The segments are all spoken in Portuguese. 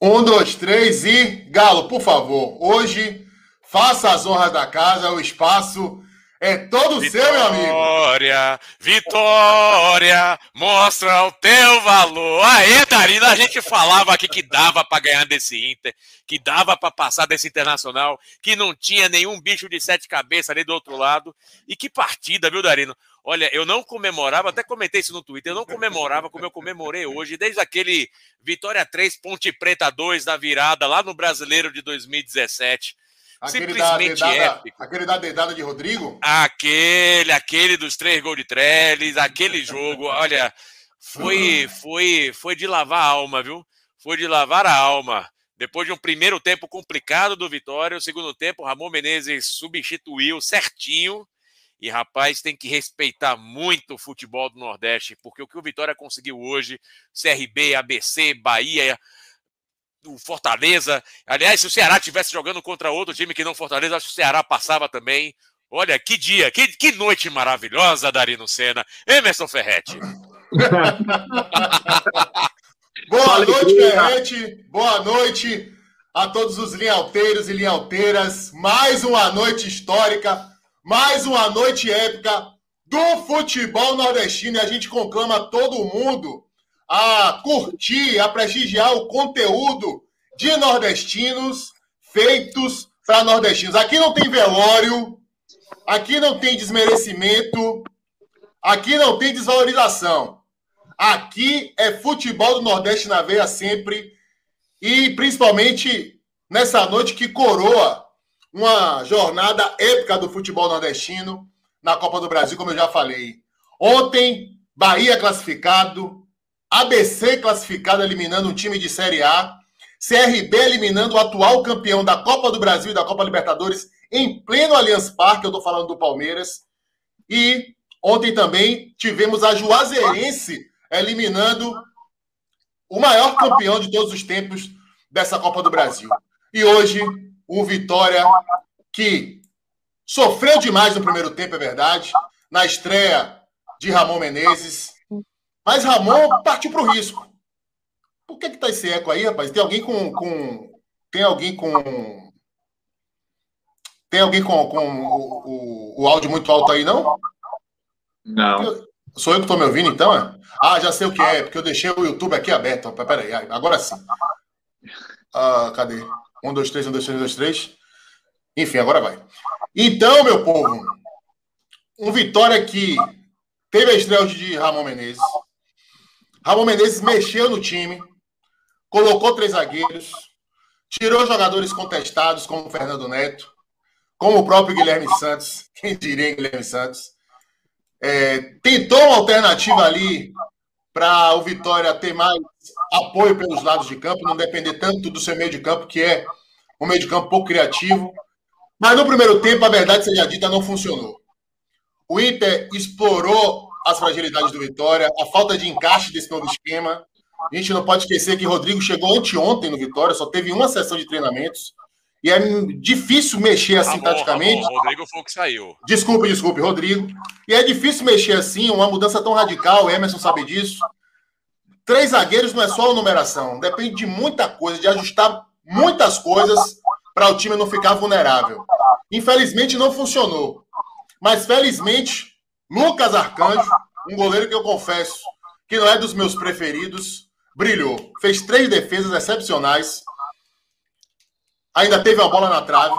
Um, dois, três e. Galo, por favor, hoje faça as honras da casa, o espaço é todo vitória, seu, meu amigo. Vitória, vitória, mostra o teu valor. Aê, Darina, a gente falava aqui que dava para ganhar desse Inter, que dava para passar desse Internacional, que não tinha nenhum bicho de sete cabeças ali do outro lado. E que partida, viu, Darino? Olha, eu não comemorava, até comentei isso no Twitter, eu não comemorava como eu comemorei hoje, desde aquele Vitória 3, Ponte Preta 2 na virada lá no Brasileiro de 2017. Aquele da Simplesmente dedada, épico. aquele da dedada de Rodrigo? Aquele, aquele dos três gols de Trellis, aquele jogo, olha, foi, foi, foi de lavar a alma, viu? Foi de lavar a alma. Depois de um primeiro tempo complicado do Vitória, o segundo tempo, Ramon Menezes substituiu certinho. E, rapaz, tem que respeitar muito o futebol do Nordeste, porque o que o Vitória conseguiu hoje, CRB, ABC, Bahia, o Fortaleza. Aliás, se o Ceará estivesse jogando contra outro time que não Fortaleza, acho que o Ceará passava também. Olha, que dia, que, que noite maravilhosa, Darino Senna. Emerson Ferretti. Boa noite, Ferrete. Boa noite a todos os linhalteiros e linhalteiras. Mais uma noite histórica, mais uma noite épica do futebol nordestino. E a gente conclama todo mundo a curtir, a prestigiar o conteúdo de nordestinos feitos para nordestinos. Aqui não tem velório, aqui não tem desmerecimento, aqui não tem desvalorização. Aqui é futebol do Nordeste na veia sempre. E principalmente nessa noite que coroa uma jornada épica do futebol nordestino na Copa do Brasil, como eu já falei. Ontem, Bahia classificado, ABC classificado, eliminando um time de Série A, CRB eliminando o atual campeão da Copa do Brasil e da Copa Libertadores em pleno Allianz Parque, eu estou falando do Palmeiras. E ontem também tivemos a Juazeirense eliminando o maior campeão de todos os tempos dessa Copa do Brasil. E hoje, o Vitória, que sofreu demais no primeiro tempo, é verdade, na estreia de Ramon Menezes. Mas Ramon partiu para o risco. Por que que tá esse eco aí, rapaz? Tem alguém com. com tem alguém com. Tem alguém com, com o, o, o áudio muito alto aí, não? Não. Sou eu que estou me ouvindo, então? É? Ah, já sei o que é, porque eu deixei o YouTube aqui aberto. Peraí, agora sim. Ah, cadê? Um, dois, três, um, dois, três, um, dois, três. Enfim, agora vai. Então, meu povo, um Vitória que teve a estreia de Ramon Menezes. Ramon Menezes mexeu no time, colocou três zagueiros, tirou jogadores contestados, como Fernando Neto, como o próprio Guilherme Santos. Quem diria Guilherme Santos? É, tentou uma alternativa ali para o Vitória ter mais apoio pelos lados de campo, não depender tanto do seu meio de campo, que é um meio de campo pouco criativo. Mas no primeiro tempo, a verdade seja dita, não funcionou. O Inter explorou as fragilidades do Vitória, a falta de encaixe desse novo esquema. A gente não pode esquecer que Rodrigo chegou anteontem no Vitória, só teve uma sessão de treinamentos. E é difícil mexer assim taticamente. Ramon, Rodrigo foi o que saiu. Desculpe, desculpe, Rodrigo. E é difícil mexer assim, uma mudança tão radical, o Emerson sabe disso. Três zagueiros não é só a numeração, depende de muita coisa, de ajustar muitas coisas para o time não ficar vulnerável. Infelizmente não funcionou. Mas felizmente, Lucas Arcanjo, um goleiro que eu confesso que não é dos meus preferidos, brilhou. Fez três defesas excepcionais. Ainda teve a bola na trave,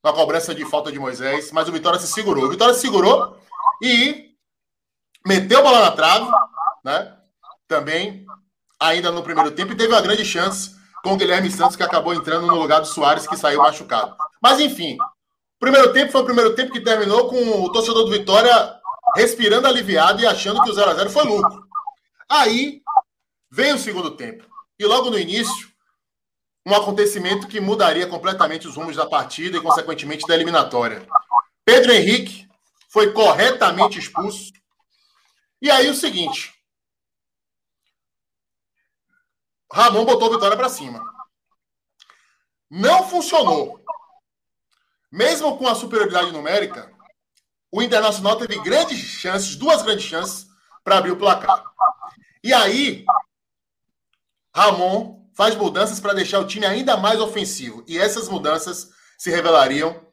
com a cobrança de falta de Moisés, mas o Vitória se segurou. O Vitória se segurou e meteu a bola na trave, né? Também, ainda no primeiro tempo, e teve uma grande chance com o Guilherme Santos, que acabou entrando no lugar do Soares, que saiu machucado. Mas, enfim, primeiro tempo foi o primeiro tempo que terminou com o torcedor do Vitória respirando aliviado e achando que o 0x0 foi lucro. Aí veio o segundo tempo. E logo no início, um acontecimento que mudaria completamente os rumos da partida e, consequentemente, da eliminatória. Pedro Henrique foi corretamente expulso. E aí o seguinte: Ramon botou a vitória para cima. Não funcionou. Mesmo com a superioridade numérica, o Internacional teve grandes chances, duas grandes chances, para abrir o placar. E aí, Ramon faz mudanças para deixar o time ainda mais ofensivo. E essas mudanças se revelariam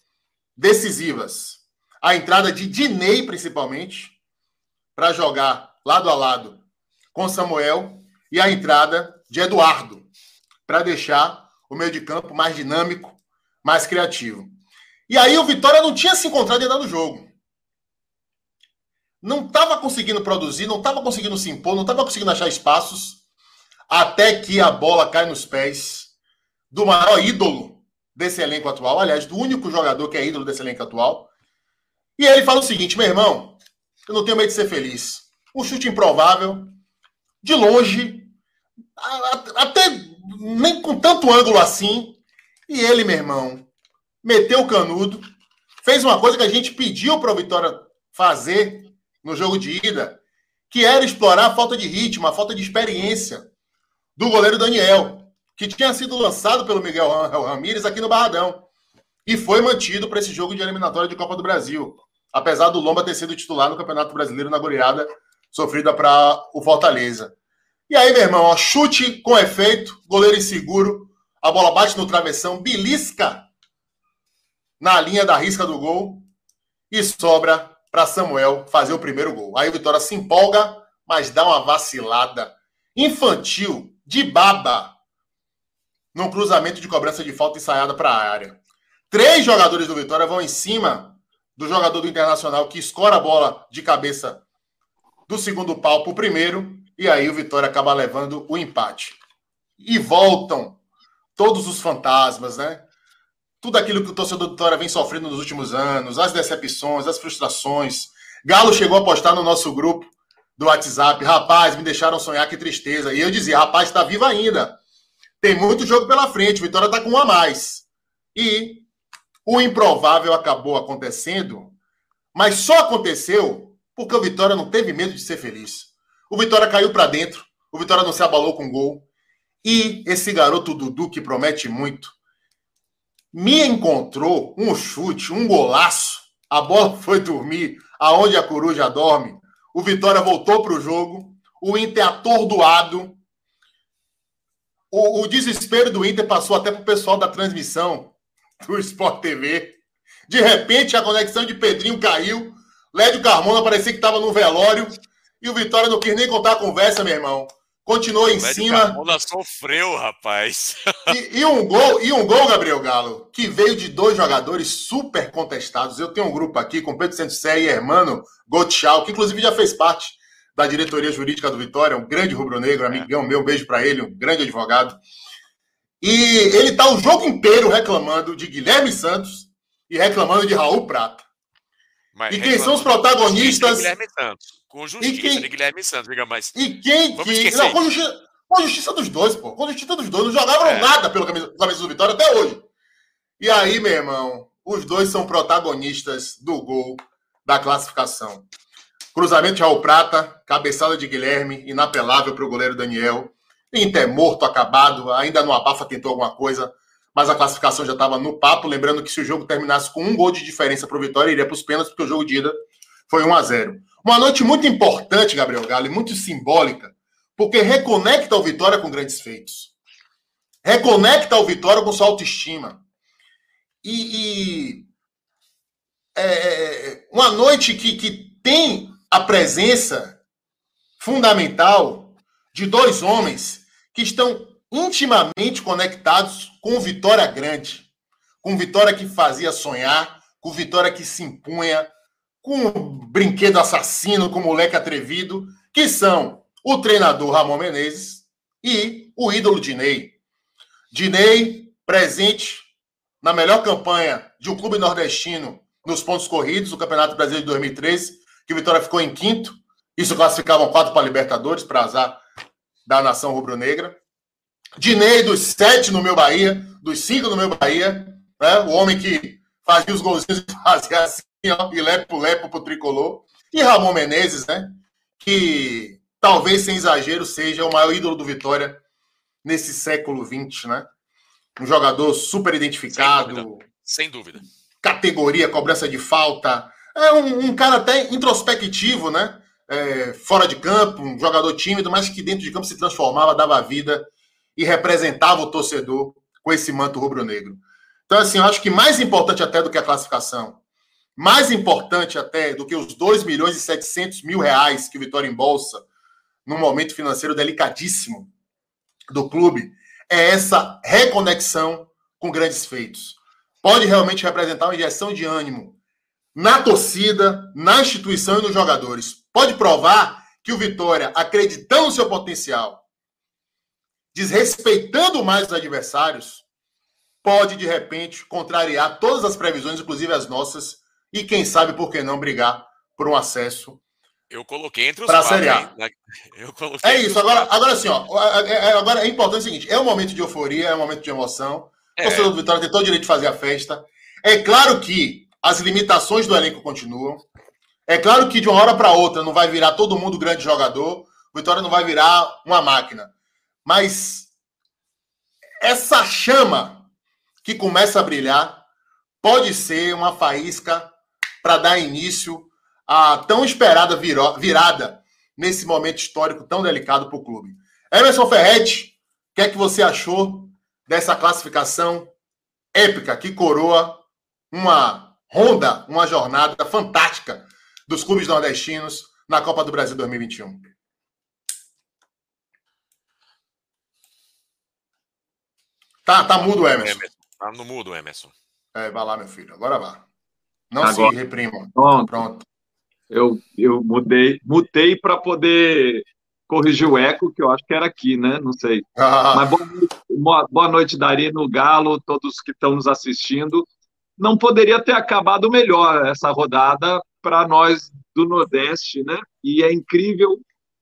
decisivas. A entrada de Dinei, principalmente, para jogar lado a lado com Samuel, e a entrada de Eduardo, para deixar o meio de campo mais dinâmico, mais criativo. E aí o Vitória não tinha se encontrado ainda no jogo. Não estava conseguindo produzir, não estava conseguindo se impor, não estava conseguindo achar espaços, até que a bola cai nos pés do maior ídolo desse elenco atual, aliás, do único jogador que é ídolo desse elenco atual. E ele fala o seguinte, meu irmão, eu não tenho medo de ser feliz. Um chute improvável, de longe, até nem com tanto ângulo assim. E ele, meu irmão, meteu o canudo, fez uma coisa que a gente pediu para o Vitória fazer no jogo de ida, que era explorar a falta de ritmo, a falta de experiência do goleiro Daniel, que tinha sido lançado pelo Miguel Ramírez aqui no Barradão e foi mantido para esse jogo de eliminatória de Copa do Brasil, apesar do Lomba ter sido titular no Campeonato Brasileiro na goleada sofrida para o Fortaleza. E aí, meu irmão, ó, chute com efeito, goleiro inseguro, a bola bate no travessão, belisca na linha da risca do gol e sobra para Samuel fazer o primeiro gol. Aí o Vitória se empolga, mas dá uma vacilada infantil de baba num cruzamento de cobrança de falta ensaiada para a área. Três jogadores do Vitória vão em cima do jogador do Internacional que escora a bola de cabeça do segundo pau para o primeiro, e aí o Vitória acaba levando o empate. E voltam todos os fantasmas, né? Tudo aquilo que o torcedor do Vitória vem sofrendo nos últimos anos, as decepções, as frustrações. Galo chegou a postar no nosso grupo do WhatsApp, rapaz, me deixaram sonhar, que tristeza. E eu dizia, rapaz, está vivo ainda. Tem muito jogo pela frente, o Vitória está com um a mais. E o improvável acabou acontecendo, mas só aconteceu porque o Vitória não teve medo de ser feliz. O Vitória caiu para dentro, o Vitória não se abalou com gol. E esse garoto Dudu, que promete muito, me encontrou um chute, um golaço. A bola foi dormir aonde a coruja dorme. O Vitória voltou para o jogo. O Inter atordoado. O, o desespero do Inter passou até para o pessoal da transmissão do Sport TV. De repente, a conexão de Pedrinho caiu. Lédio Carmona parecia que estava no velório. E o Vitória não quis nem contar a conversa, meu irmão. Continuou em cima. Carmona sofreu, rapaz. E, e, um gol, e um gol, Gabriel Galo, que veio de dois jogadores super contestados. Eu tenho um grupo aqui com Pedro Santos Sé e Hermano Gottschall, que inclusive já fez parte da diretoria jurídica do Vitória, um grande rubro-negro, amigão é. meu, um beijo para ele, um grande advogado. E ele tá o jogo inteiro reclamando de Guilherme Santos e reclamando de Raul Prata. Mas e quem são os protagonistas? Guilherme Santos. Com justiça quem... de Guilherme Santos, diga mais. E quem que. Não, com justiça, com justiça dos dois, pô. Com justiça dos dois. Não jogavam é. nada pelo camisa, camisa do Vitória até hoje. E aí, meu irmão, os dois são protagonistas do gol da classificação. Cruzamento de Raul Prata, cabeçada de Guilherme, inapelável para o goleiro Daniel. Inter morto, acabado, ainda no abafa tentou alguma coisa, mas a classificação já estava no papo. Lembrando que se o jogo terminasse com um gol de diferença para o Vitória, iria para os pênaltis, porque o jogo de ida foi 1 a 0 Uma noite muito importante, Gabriel Galo, e muito simbólica, porque reconecta o Vitória com grandes feitos. Reconecta o Vitória com sua autoestima. E, e é, é uma noite que, que tem a presença fundamental de dois homens que estão intimamente conectados com Vitória Grande, com Vitória que fazia sonhar, com Vitória que se impunha, com o brinquedo assassino, com o moleque atrevido, que são o treinador Ramon Menezes e o ídolo Dinei. Dinei, presente na melhor campanha de um clube nordestino nos pontos corridos, do Campeonato Brasileiro de 2013, que o Vitória ficou em quinto. Isso classificavam quatro para Libertadores, para azar da nação rubro-negra. Dinei dos sete no meu Bahia, dos cinco no meu Bahia, né? o homem que fazia os golzinhos e fazia assim, e lepo lepo pro tricolor. E Ramon Menezes, né? Que talvez sem exagero seja o maior ídolo do Vitória nesse século XX, né? Um jogador super identificado. Sem dúvida. Sem dúvida. Categoria, cobrança de falta. É um, um cara até introspectivo, né? é, fora de campo, um jogador tímido, mas que dentro de campo se transformava, dava vida e representava o torcedor com esse manto rubro-negro. Então, assim, eu acho que mais importante até do que a classificação, mais importante até do que os 2 milhões e 700 mil reais que o Vitória embolsa num momento financeiro delicadíssimo do clube, é essa reconexão com grandes feitos. Pode realmente representar uma injeção de ânimo na torcida, na instituição e nos jogadores. Pode provar que o Vitória, acreditando no seu potencial, desrespeitando mais os adversários, pode de repente contrariar todas as previsões, inclusive as nossas, e quem sabe por que não brigar por um acesso eu coloquei entre os para a Série A. Né? é isso. Agora, agora sim, ó. É, é, agora é importante o seguinte: é um momento de euforia, é um momento de emoção. O é. torcedor do Vitória tem todo o direito de fazer a festa. É claro que as limitações do elenco continuam. É claro que de uma hora para outra não vai virar todo mundo grande jogador. O Vitória não vai virar uma máquina. Mas essa chama que começa a brilhar pode ser uma faísca para dar início à tão esperada virada nesse momento histórico tão delicado para o clube. Emerson Ferretti, o que é que você achou dessa classificação épica que coroa uma ronda, uma jornada fantástica dos clubes nordestinos na Copa do Brasil 2021? Tá, tá mudo, Emerson. Tá no mudo, Emerson. É, vai lá, meu filho. Agora vá. Não Agora. se reprima. Pronto. Pronto. Eu, eu mudei, mutei para poder corrigir o eco, que eu acho que era aqui, né? Não sei. Ah. Mas boa, boa noite, Darino, Galo, todos que estão nos assistindo. Não poderia ter acabado melhor essa rodada para nós do Nordeste, né? E é incrível,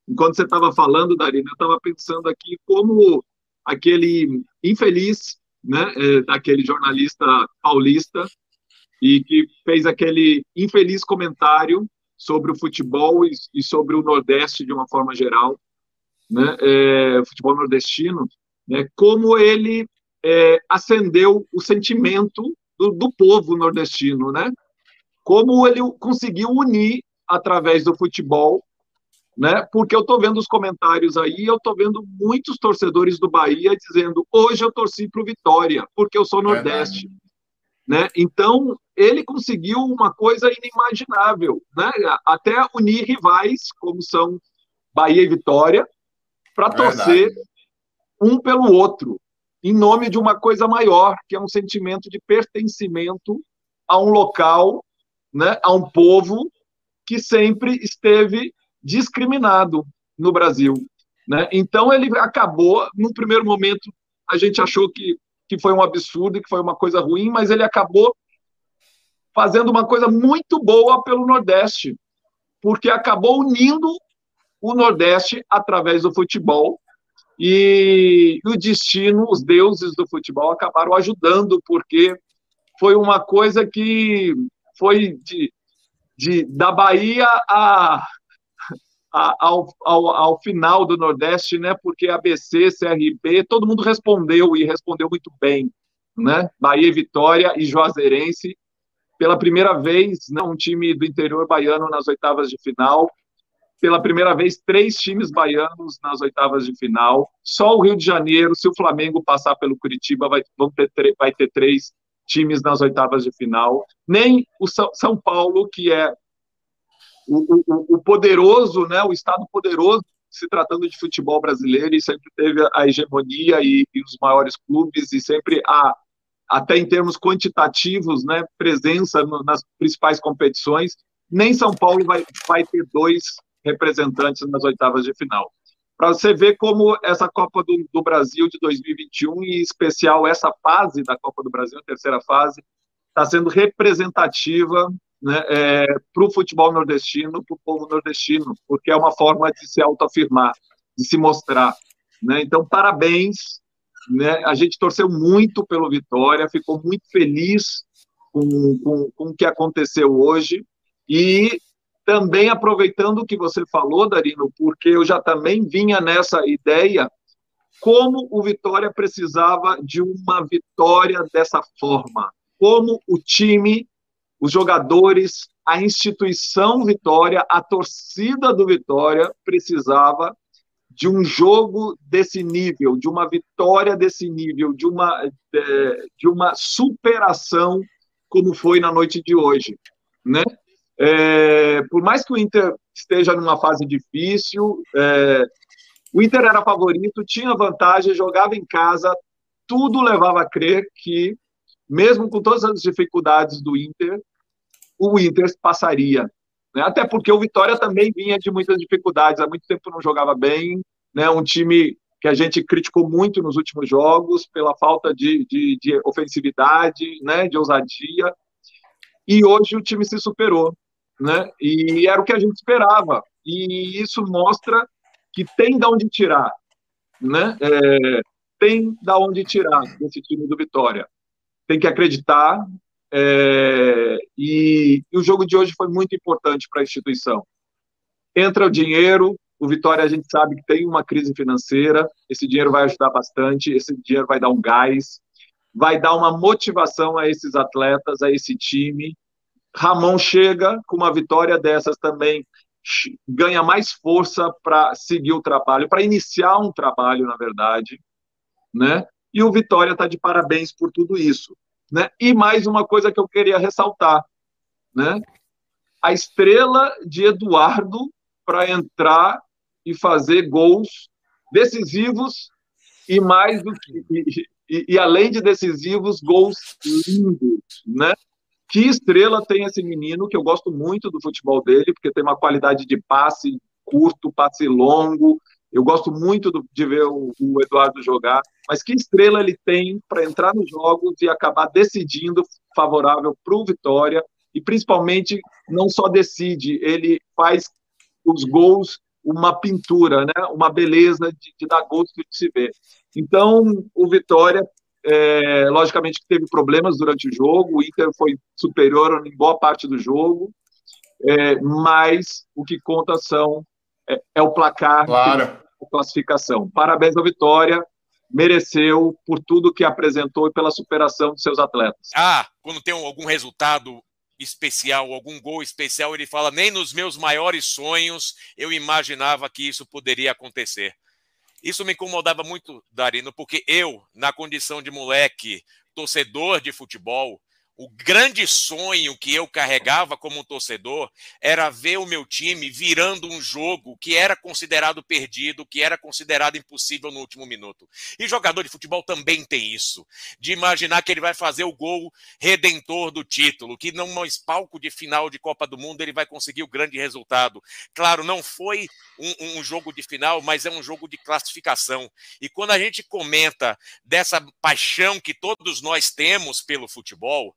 enquanto você estava falando, Darino, eu estava pensando aqui como aquele infeliz, né, é, daquele jornalista paulista e que fez aquele infeliz comentário sobre o futebol e, e sobre o Nordeste de uma forma geral, né, é, futebol nordestino, né, como ele é, acendeu o sentimento do, do povo nordestino, né? Como ele conseguiu unir através do futebol né? Porque eu estou vendo os comentários aí, eu estou vendo muitos torcedores do Bahia dizendo: hoje eu torci para o Vitória, porque eu sou Nordeste. Né? Então, ele conseguiu uma coisa inimaginável, né? até unir rivais, como são Bahia e Vitória, para torcer um pelo outro, em nome de uma coisa maior, que é um sentimento de pertencimento a um local, né? a um povo que sempre esteve discriminado no Brasil. Né? Então, ele acabou, no primeiro momento, a gente achou que, que foi um absurdo, que foi uma coisa ruim, mas ele acabou fazendo uma coisa muito boa pelo Nordeste, porque acabou unindo o Nordeste através do futebol. E o destino, os deuses do futebol acabaram ajudando, porque foi uma coisa que foi de, de da Bahia a, ao, ao, ao, final do Nordeste, né? Porque ABC, CRB, todo mundo respondeu e respondeu muito bem, né? Bahia Vitória e Juazeirense, pela primeira vez, né, um time do interior baiano nas oitavas de final. Pela primeira vez, três times baianos nas oitavas de final. Só o Rio de Janeiro, se o Flamengo passar pelo Curitiba, vai, ter, vai ter três times nas oitavas de final. Nem o São Paulo, que é o, o, o poderoso, né, o Estado poderoso, se tratando de futebol brasileiro, e sempre teve a hegemonia e, e os maiores clubes, e sempre a, até em termos quantitativos, né, presença no, nas principais competições, nem São Paulo vai, vai ter dois representantes nas oitavas de final. Para você ver como essa Copa do, do, Brasil de 2021, e em especial essa fase da Copa do Brasil, a terceira fase, está sendo representativa né, é, para o futebol nordestino, para o povo nordestino, porque é uma forma de se autoafirmar, de se mostrar. Né? Então, parabéns. Né? A gente torceu muito pelo Vitória, ficou muito feliz com, com, com o que aconteceu hoje e também aproveitando o que você falou, Darino, porque eu já também vinha nessa ideia como o Vitória precisava de uma vitória dessa forma, como o time os jogadores, a instituição Vitória, a torcida do Vitória precisava de um jogo desse nível, de uma vitória desse nível, de uma, é, de uma superação como foi na noite de hoje, né? É, por mais que o Inter esteja numa fase difícil, é, o Inter era favorito, tinha vantagem, jogava em casa, tudo levava a crer que, mesmo com todas as dificuldades do Inter, o Inter passaria. Né? Até porque o Vitória também vinha de muitas dificuldades, há muito tempo não jogava bem, né? um time que a gente criticou muito nos últimos jogos pela falta de, de, de ofensividade, né? de ousadia, e hoje o time se superou. Né? E era o que a gente esperava. E isso mostra que tem de onde tirar. Né? É, tem da onde tirar desse time do Vitória. Tem que acreditar. É, e, e o jogo de hoje foi muito importante para a instituição. Entra o dinheiro, o Vitória a gente sabe que tem uma crise financeira, esse dinheiro vai ajudar bastante, esse dinheiro vai dar um gás, vai dar uma motivação a esses atletas, a esse time. Ramon chega com uma vitória dessas também, ganha mais força para seguir o trabalho, para iniciar um trabalho, na verdade né? E o Vitória está de parabéns por tudo isso, né? E mais uma coisa que eu queria ressaltar, né? A estrela de Eduardo para entrar e fazer gols decisivos e mais do que e, e, e, além de decisivos, gols lindos, né? Que estrela tem esse menino que eu gosto muito do futebol dele, porque tem uma qualidade de passe curto, passe longo, eu gosto muito do, de ver o, o, Eduardo jogar, mas que estrela ele tem para entrar nos jogos e acabar decidindo favorável para o Vitória e principalmente não só decide, ele faz os gols uma pintura, né? uma beleza de, de dar gosto de se ver. Então, o Vitória, é, logicamente, teve problemas durante o jogo, o Inter foi superior em boa parte do jogo, é, mas o que conta são é, é o placar, claro. a classificação. Parabéns ao Vitória, mereceu por tudo que apresentou e pela superação de seus atletas. Ah, quando tem algum resultado especial, algum gol especial, ele fala: nem nos meus maiores sonhos eu imaginava que isso poderia acontecer. Isso me incomodava muito, Darino, porque eu, na condição de moleque, torcedor de futebol, o grande sonho que eu carregava como torcedor era ver o meu time virando um jogo que era considerado perdido, que era considerado impossível no último minuto. E jogador de futebol também tem isso, de imaginar que ele vai fazer o gol redentor do título, que num palco de final de Copa do Mundo ele vai conseguir o grande resultado. Claro, não foi um, um jogo de final, mas é um jogo de classificação. E quando a gente comenta dessa paixão que todos nós temos pelo futebol,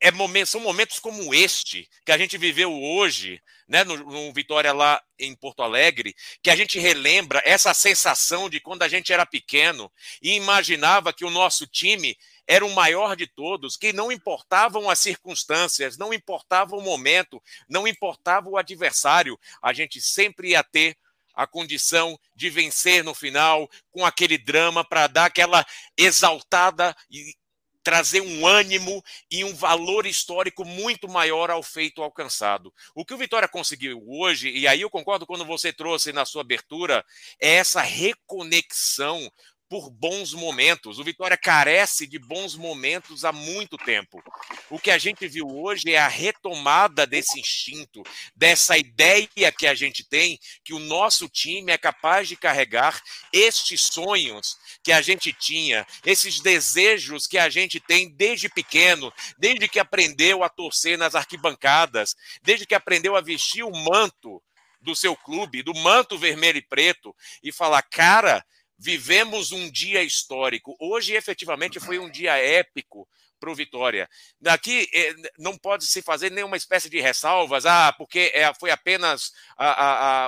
é momento, são momentos como este que a gente viveu hoje, né, no, no, Vitória lá em Porto Alegre, que a gente relembra essa sensação de quando a gente era pequeno e imaginava que o nosso time era o maior de todos, que não importavam as circunstâncias, não importava o momento, não importava o adversário, a gente sempre ia ter a condição de vencer no final, com aquele drama para dar aquela exaltada e trazer um ânimo e um valor histórico muito maior ao feito alcançado. O que o Vitória conseguiu hoje, e aí eu concordo quando você trouxe na sua abertura, é essa reconexão por bons momentos. O Vitória carece de bons momentos há muito tempo. O que a gente viu hoje é a retomada desse instinto, dessa ideia que a gente tem que o nosso time é capaz de carregar estes sonhos que a gente tinha, esses desejos que a gente tem desde pequeno, desde que aprendeu a torcer nas arquibancadas, desde que aprendeu a vestir o manto do seu clube, do manto vermelho e preto, e falar, cara, vivemos um dia histórico. Hoje, efetivamente, foi um dia épico para o Vitória. Daqui eh, não pode se fazer nenhuma espécie de ressalvas, ah, porque é, foi apenas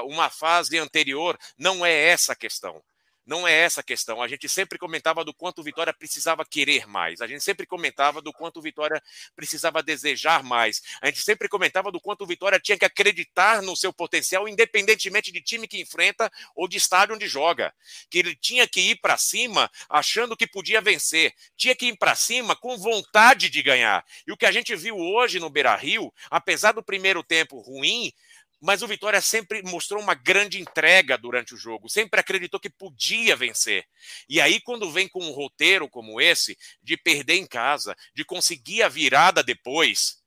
uma fase anterior. Não é essa a questão. Não é essa a questão. A gente sempre comentava do quanto o Vitória precisava querer mais. A gente sempre comentava do quanto o Vitória precisava desejar mais. A gente sempre comentava do quanto o Vitória tinha que acreditar no seu potencial, independentemente de time que enfrenta ou de estádio onde joga. Que ele tinha que ir para cima achando que podia vencer. Tinha que ir para cima com vontade de ganhar. E o que a gente viu hoje no Beira Rio, apesar do primeiro tempo ruim, mas o Vitória sempre mostrou uma grande entrega durante o jogo, sempre acreditou que podia vencer. E aí, quando vem com um roteiro como esse, de perder em casa, de conseguir a virada depois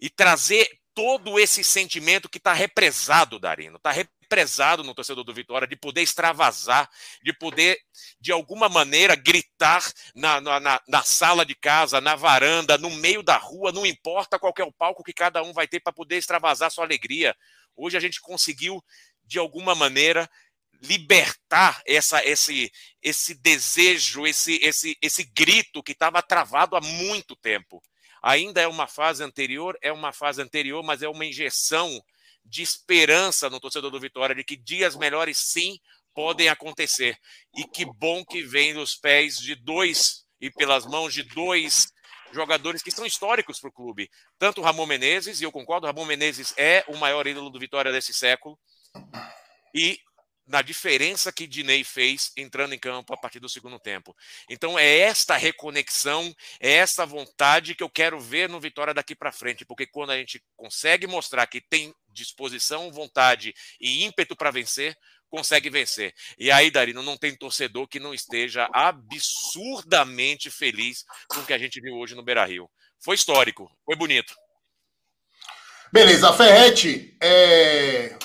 e trazer todo esse sentimento que está represado, Darino, está represado no torcedor do Vitória, de poder extravasar, de poder, de alguma maneira, gritar na, na, na sala de casa, na varanda, no meio da rua, não importa qual é o palco que cada um vai ter para poder extravasar sua alegria. Hoje a gente conseguiu, de alguma maneira, libertar essa, esse, esse desejo, esse, esse, esse grito que estava travado há muito tempo. Ainda é uma fase anterior, é uma fase anterior, mas é uma injeção de esperança no torcedor do Vitória de que dias melhores sim podem acontecer. E que bom que vem dos pés de dois e pelas mãos de dois jogadores que são históricos para o clube. Tanto o Ramon Menezes, e eu concordo, o Ramon Menezes é o maior ídolo do Vitória desse século. E na diferença que Dinei fez entrando em campo a partir do segundo tempo. Então é esta reconexão, é essa vontade que eu quero ver no Vitória daqui para frente, porque quando a gente consegue mostrar que tem disposição, vontade e ímpeto para vencer, consegue vencer. E aí, Darino, não tem torcedor que não esteja absurdamente feliz com o que a gente viu hoje no Beira-Rio. Foi histórico, foi bonito. Beleza, Ferrete, é...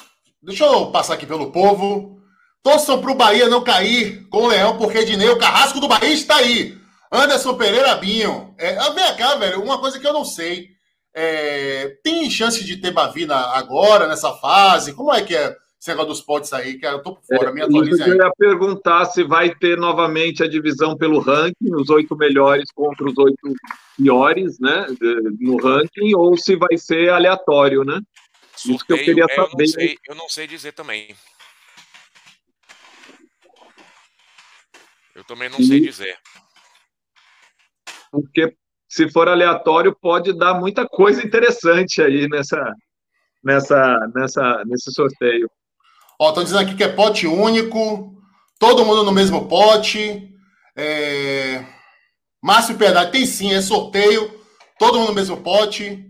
Deixa eu passar aqui pelo povo. Torçam para o Bahia não cair com o Leão, porque Dinei, o carrasco do Bahia está aí. Anderson Pereira Binho. É, ah, vem cá, velho, uma coisa que eu não sei. É, tem chance de ter Bavina agora, nessa fase? Como é que é esse negócio dos potes aí? Que eu tô por fora, é, me atualize aí. Eu ia perguntar se vai ter novamente a divisão pelo ranking, os oito melhores contra os oito piores, né, no ranking, ou se vai ser aleatório, né? Sorteio, Isso que eu queria saber. Eu não, sei, eu não sei dizer também. Eu também não sei dizer. Porque se for aleatório, pode dar muita coisa interessante aí nessa, nessa, nessa, nesse sorteio. Ó, estão dizendo aqui que é pote único, todo mundo no mesmo pote. É... Márcio Piedade, tem sim, é sorteio, todo mundo no mesmo pote.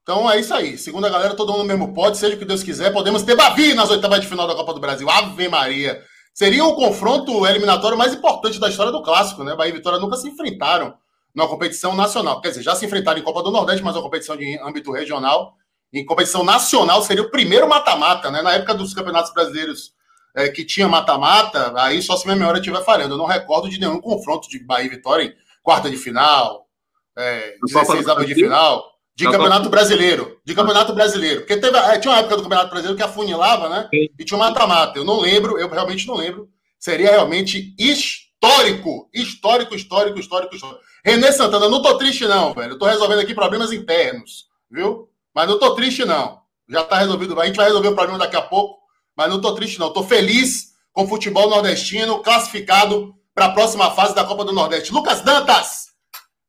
Então é isso aí. Segunda galera, todo mundo no mesmo pote, seja o que Deus quiser. Podemos ter Bavi nas oitavas de final da Copa do Brasil. Ave Maria. Seria o confronto eliminatório mais importante da história do clássico, né? Bahia e Vitória nunca se enfrentaram numa competição nacional. Quer dizer, já se enfrentaram em Copa do Nordeste, mas uma competição de âmbito regional. Em competição nacional seria o primeiro mata-mata, né? Na época dos campeonatos brasileiros é, que tinha mata-mata, aí só se minha memória estiver falhando. Eu não recordo de nenhum confronto de Bahia e Vitória em quarta de final, é, 16 avos de final. De Campeonato Brasileiro. De Campeonato Brasileiro. Porque teve, é, tinha uma época do Campeonato Brasileiro que afunilava, né? E tinha um mata-mata. Eu não lembro, eu realmente não lembro. Seria realmente histórico. Histórico, histórico, histórico, histórico. Renê Santana, não tô triste, não, velho. Eu tô resolvendo aqui problemas internos, viu? Mas não tô triste, não. Já tá resolvido. A gente vai resolver o problema daqui a pouco. Mas não tô triste, não. Tô feliz com o futebol nordestino classificado para a próxima fase da Copa do Nordeste. Lucas Dantas!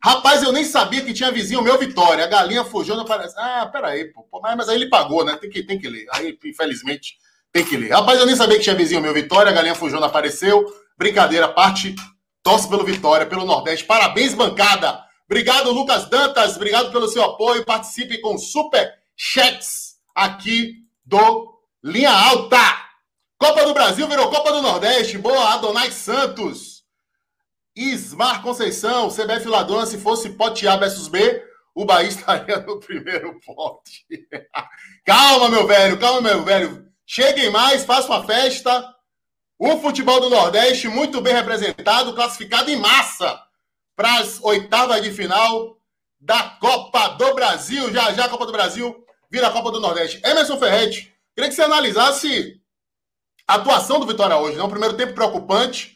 Rapaz, eu nem sabia que tinha vizinho meu Vitória. A galinha fugiu, não aparece. Ah, peraí, pô. Mas, aí ele pagou, né? Tem que, tem que ler. Aí, infelizmente, tem que ler. Rapaz, eu nem sabia que tinha vizinho meu Vitória. A galinha fugiu, não apareceu. Brincadeira, parte. Torce pelo Vitória, pelo Nordeste. Parabéns, bancada. Obrigado, Lucas Dantas. Obrigado pelo seu apoio. Participe com super chats aqui do Linha Alta. Copa do Brasil virou Copa do Nordeste. Boa, Adonai Santos. Ismar Conceição, CBF Ladrona, se fosse pote A versus B, o Bahia estaria no primeiro pote. calma, meu velho, calma, meu velho. Cheguem mais, façam uma festa. O futebol do Nordeste, muito bem representado, classificado em massa para as oitavas de final da Copa do Brasil. Já já a Copa do Brasil vira a Copa do Nordeste. Emerson Ferretti, queria que você analisasse a atuação do Vitória hoje. Né? Um primeiro tempo preocupante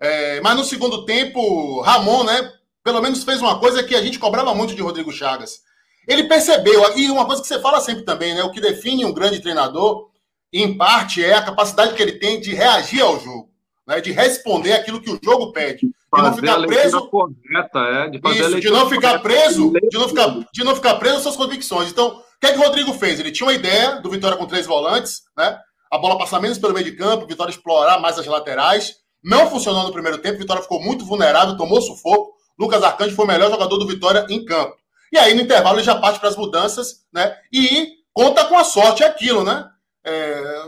é, mas no segundo tempo, Ramon, né, pelo menos fez uma coisa que a gente cobrava muito de Rodrigo Chagas. Ele percebeu, e uma coisa que você fala sempre também, né, o que define um grande treinador, em parte, é a capacidade que ele tem de reagir ao jogo, né, de responder aquilo que o jogo pede. De não ficar preso. Correta, é, de, isso, de não ficar preso, de não ficar, de não ficar preso às suas convicções. Então, o que é que o Rodrigo fez? Ele tinha uma ideia do Vitória com três volantes, né? A bola passar menos pelo meio de campo, Vitória explorar mais as laterais. Não funcionou no primeiro tempo, Vitória ficou muito vulnerável, tomou sufoco. Lucas Arcanjo foi o melhor jogador do Vitória em campo. E aí, no intervalo, ele já parte para as mudanças, né? E conta com a sorte, é aquilo, né? É,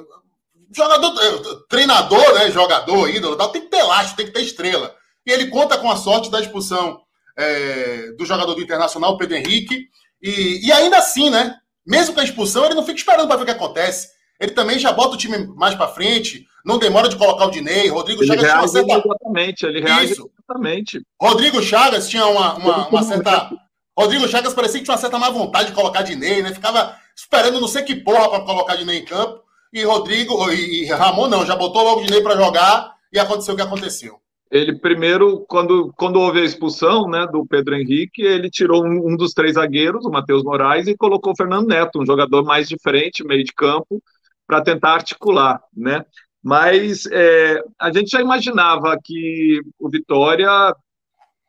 jogador, é, treinador, né? Jogador, ídolo, tal, tem que ter laço, tem que ter estrela. E ele conta com a sorte da expulsão é, do jogador do Internacional, Pedro Henrique. E, e ainda assim, né? Mesmo com a expulsão, ele não fica esperando para ver o que acontece. Ele também já bota o time mais para frente, não demora de colocar o Dinei. Rodrigo ele Chagas tinha uma certa. Exatamente, ele reage Isso. exatamente. Rodrigo Chagas tinha uma, uma, uma certa. Rodrigo Chagas parecia que tinha uma certa má vontade de colocar Dinei, né? Ficava esperando não sei que porra para colocar Dinei em campo. E Rodrigo e Ramon não, já botou logo o Dinei para jogar e aconteceu o que aconteceu ele primeiro, quando, quando houve a expulsão né, do Pedro Henrique, ele tirou um, um dos três zagueiros, o Matheus Moraes, e colocou o Fernando Neto, um jogador mais diferente, meio de campo, para tentar articular, né? Mas é, a gente já imaginava que o Vitória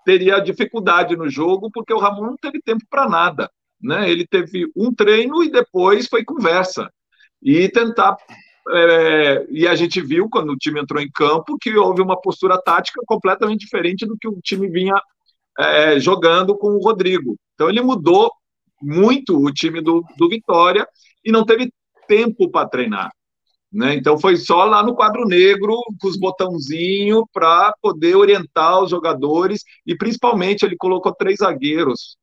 teria dificuldade no jogo, porque o Ramon não teve tempo para nada, né? Ele teve um treino e depois foi conversa e tentar é, e a gente viu, quando o time entrou em campo, que houve uma postura tática completamente diferente do que o time vinha é, jogando com o Rodrigo. Então, ele mudou muito o time do, do Vitória e não teve tempo para treinar. Né? Então, foi só lá no quadro negro, com os botãozinhos, para poder orientar os jogadores e, principalmente, ele colocou três zagueiros.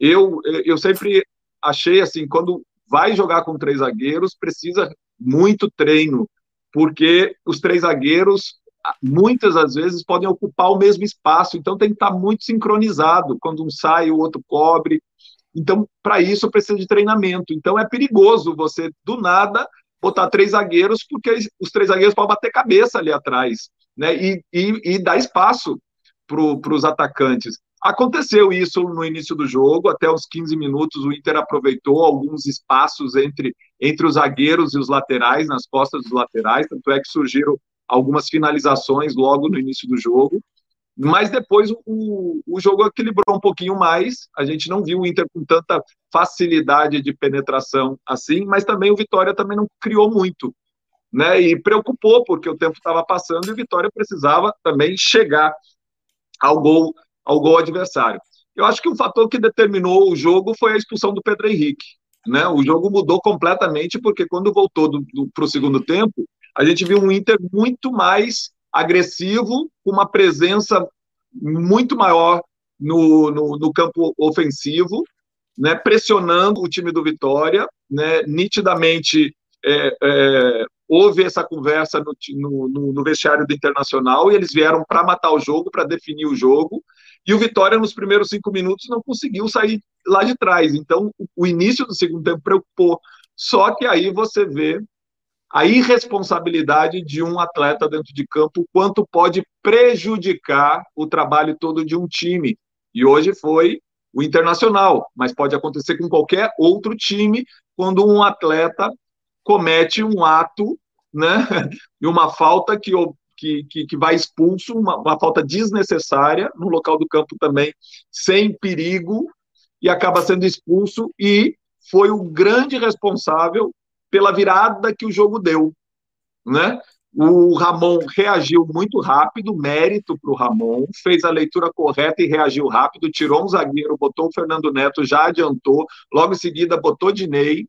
Eu, eu sempre achei assim, quando vai jogar com três zagueiros, precisa muito treino, porque os três zagueiros muitas das vezes podem ocupar o mesmo espaço, então tem que estar muito sincronizado, quando um sai, o outro cobre. Então, para isso precisa de treinamento. Então é perigoso você do nada botar três zagueiros, porque os três zagueiros podem bater cabeça ali atrás, né? E, e, e dar espaço para os atacantes. Aconteceu isso no início do jogo, até os 15 minutos o Inter aproveitou alguns espaços entre, entre os zagueiros e os laterais, nas costas dos laterais, tanto é que surgiram algumas finalizações logo no início do jogo. Mas depois o, o jogo equilibrou um pouquinho mais, a gente não viu o Inter com tanta facilidade de penetração assim, mas também o Vitória também não criou muito. Né, e preocupou, porque o tempo estava passando e o Vitória precisava também chegar ao gol ao gol adversário. Eu acho que o fator que determinou o jogo foi a expulsão do Pedro Henrique. Né? O jogo mudou completamente, porque quando voltou para o segundo tempo, a gente viu um Inter muito mais agressivo, com uma presença muito maior no, no, no campo ofensivo, né? pressionando o time do Vitória, né? nitidamente é, é, houve essa conversa no, no, no, vestiário do Internacional e eles vieram para matar o jogo, para definir o jogo. E o Vitória, nos primeiros cinco minutos, não conseguiu sair lá de trás. Então, o início do segundo tempo preocupou. Só que aí você vê a irresponsabilidade de um atleta dentro de campo, quanto pode prejudicar o trabalho todo de um time. E hoje foi o Internacional, mas pode acontecer com qualquer outro time quando um atleta comete um ato, né, e uma falta que, que, que, que vai expulso, uma, uma falta desnecessária no local do campo também, sem perigo, e acaba sendo expulso e foi o grande responsável pela virada que o jogo deu, né? O Ramon reagiu muito rápido, mérito para o Ramon, fez a leitura correta e reagiu rápido, tirou um zagueiro, botou o Fernando Neto, já adiantou, logo em seguida botou Dinei,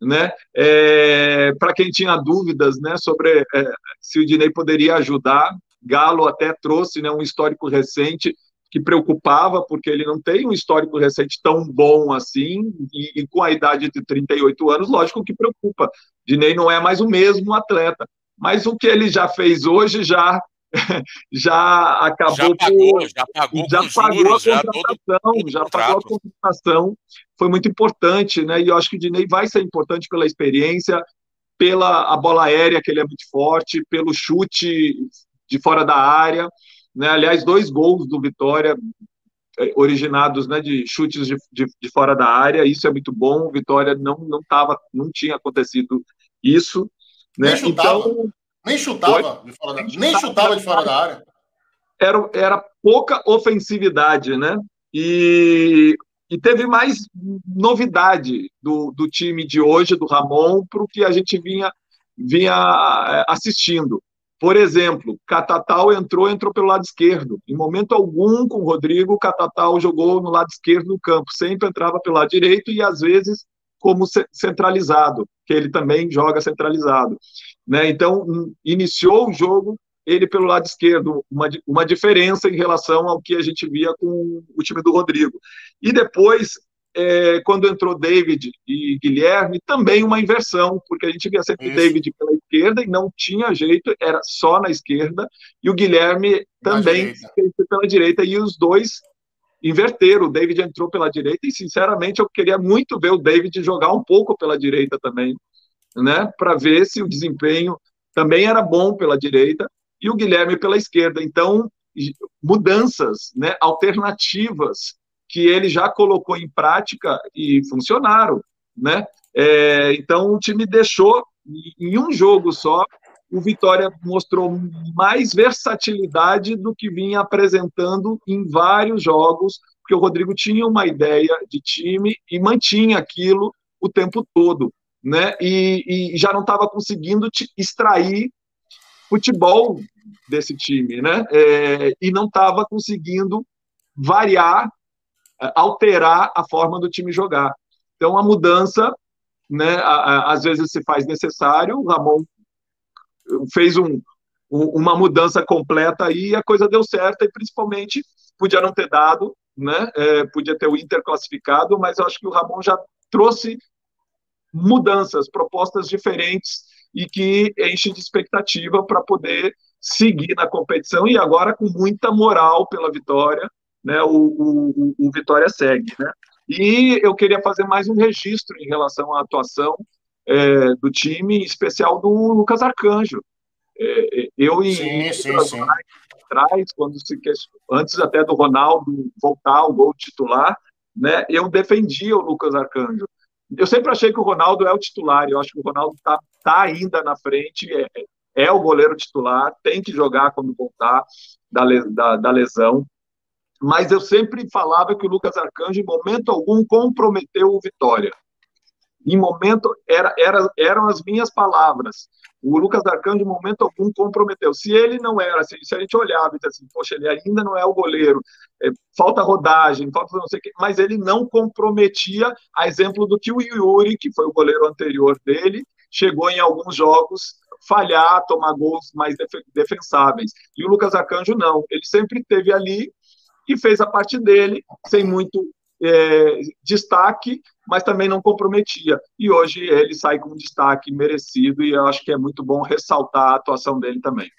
né? É, Para quem tinha dúvidas, né, sobre é, se o Dinei poderia ajudar, Galo até trouxe, né, um histórico recente que preocupava, porque ele não tem um histórico recente tão bom assim, e, e, com a idade de 38 anos, lógico que preocupa. Dinei não é mais o mesmo atleta, mas o que ele já fez hoje já já acabou já pagou, por, já pagou, já pagou juros, a contratação, já, já pagou a contratação, foi muito importante, né? E eu acho que o Dinei vai ser importante pela experiência, pela a bola aérea que ele é muito forte, pelo chute de fora da área, né? Aliás, dois gols do Vitória é, originados né, de chutes de, de, de, fora da área, isso é muito bom. Vitória não não tava, não tinha acontecido isso, né? Então nem chutava, de fora da, nem chutava de fora da área. Era, era pouca ofensividade, né? E, e teve mais novidade do, do time de hoje, do Ramon, para o que a gente vinha, vinha eh, assistindo. Por exemplo, Catatal entrou, entrou pelo lado esquerdo. Em momento algum, com o Rodrigo, Catatal jogou no lado esquerdo do campo. Sempre entrava pelo lado direito e, às vezes, como centralizado, que ele também joga centralizado. Né? Então, iniciou o jogo ele pelo lado esquerdo, uma, uma diferença em relação ao que a gente via com o time do Rodrigo. E depois, é, quando entrou David e Guilherme, também uma inversão, porque a gente via sempre Isso. David pela esquerda e não tinha jeito, era só na esquerda, e o Guilherme também pela direita, e os dois inverteram. O David entrou pela direita, e sinceramente eu queria muito ver o David jogar um pouco pela direita também, né, para ver se o desempenho também era bom pela direita, e o Guilherme pela esquerda. Então, mudanças, né, alternativas que ele já colocou em prática e funcionaram, né? É, então o time deixou em um jogo só. O Vitória mostrou mais versatilidade do que vinha apresentando em vários jogos, porque o Rodrigo tinha uma ideia de time e mantinha aquilo o tempo todo, né? E, e já não estava conseguindo extrair futebol desse time, né? É, e não estava conseguindo variar, é, alterar a forma do time jogar. Então, a mudança, né, a, a, às vezes se faz necessário. O Ramon fez um, um, uma mudança completa aí e a coisa deu certo, e principalmente podia não ter dado, né? É, podia ter o Inter classificado, mas eu acho que o Ramon já trouxe mudanças, propostas diferentes e que enche de expectativa para poder seguir na competição e agora com muita moral pela vitória, né? O, o, o Vitória segue, né? E eu queria fazer mais um registro em relação à atuação é, do time, em especial do Lucas Arcanjo. É, é eu e sim, sim, sim. atrás, quando se antes até do Ronaldo voltar ao gol titular, né? Eu defendia o Lucas Arcanjo. Eu sempre achei que o Ronaldo é o titular. Eu acho que o Ronaldo está tá ainda na frente. É, é o goleiro titular, tem que jogar quando voltar da, da, da lesão. Mas eu sempre falava que o Lucas Arcanjo, em momento algum, comprometeu o Vitória. Em momento, era, era, eram as minhas palavras. O Lucas Arcanjo, em momento algum, comprometeu. Se ele não era, se, se a gente olhava e disse assim, poxa, ele ainda não é o goleiro, é, falta rodagem, falta não sei o quê, mas ele não comprometia, a exemplo do que o Yuri, que foi o goleiro anterior dele, chegou em alguns jogos falhar, tomar gols mais defensáveis. E o Lucas Arcanjo não, ele sempre esteve ali e fez a parte dele, sem muito é, destaque, mas também não comprometia. E hoje ele sai com um destaque merecido e eu acho que é muito bom ressaltar a atuação dele também.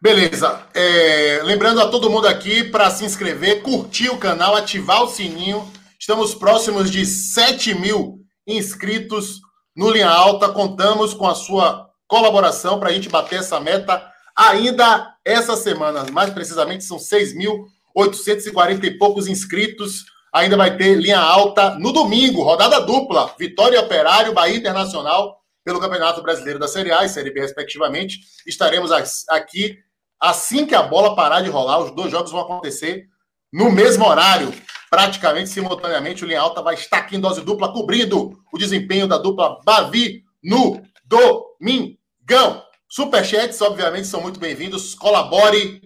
Beleza. É, lembrando a todo mundo aqui para se inscrever, curtir o canal, ativar o sininho. Estamos próximos de 7 mil inscritos no Linha Alta. Contamos com a sua colaboração para a gente bater essa meta ainda essa semana. Mais precisamente, são 6.840 e poucos inscritos. Ainda vai ter linha alta no domingo, rodada dupla. Vitória Operário, Bahia Internacional, pelo Campeonato Brasileiro da Série A e Série B, respectivamente. Estaremos aqui assim que a bola parar de rolar. Os dois jogos vão acontecer no mesmo horário, praticamente simultaneamente. O Linha Alta vai estar aqui em dose dupla, cobrindo o desempenho da dupla Bavi no domingão. Superchats, obviamente, são muito bem-vindos. Colabore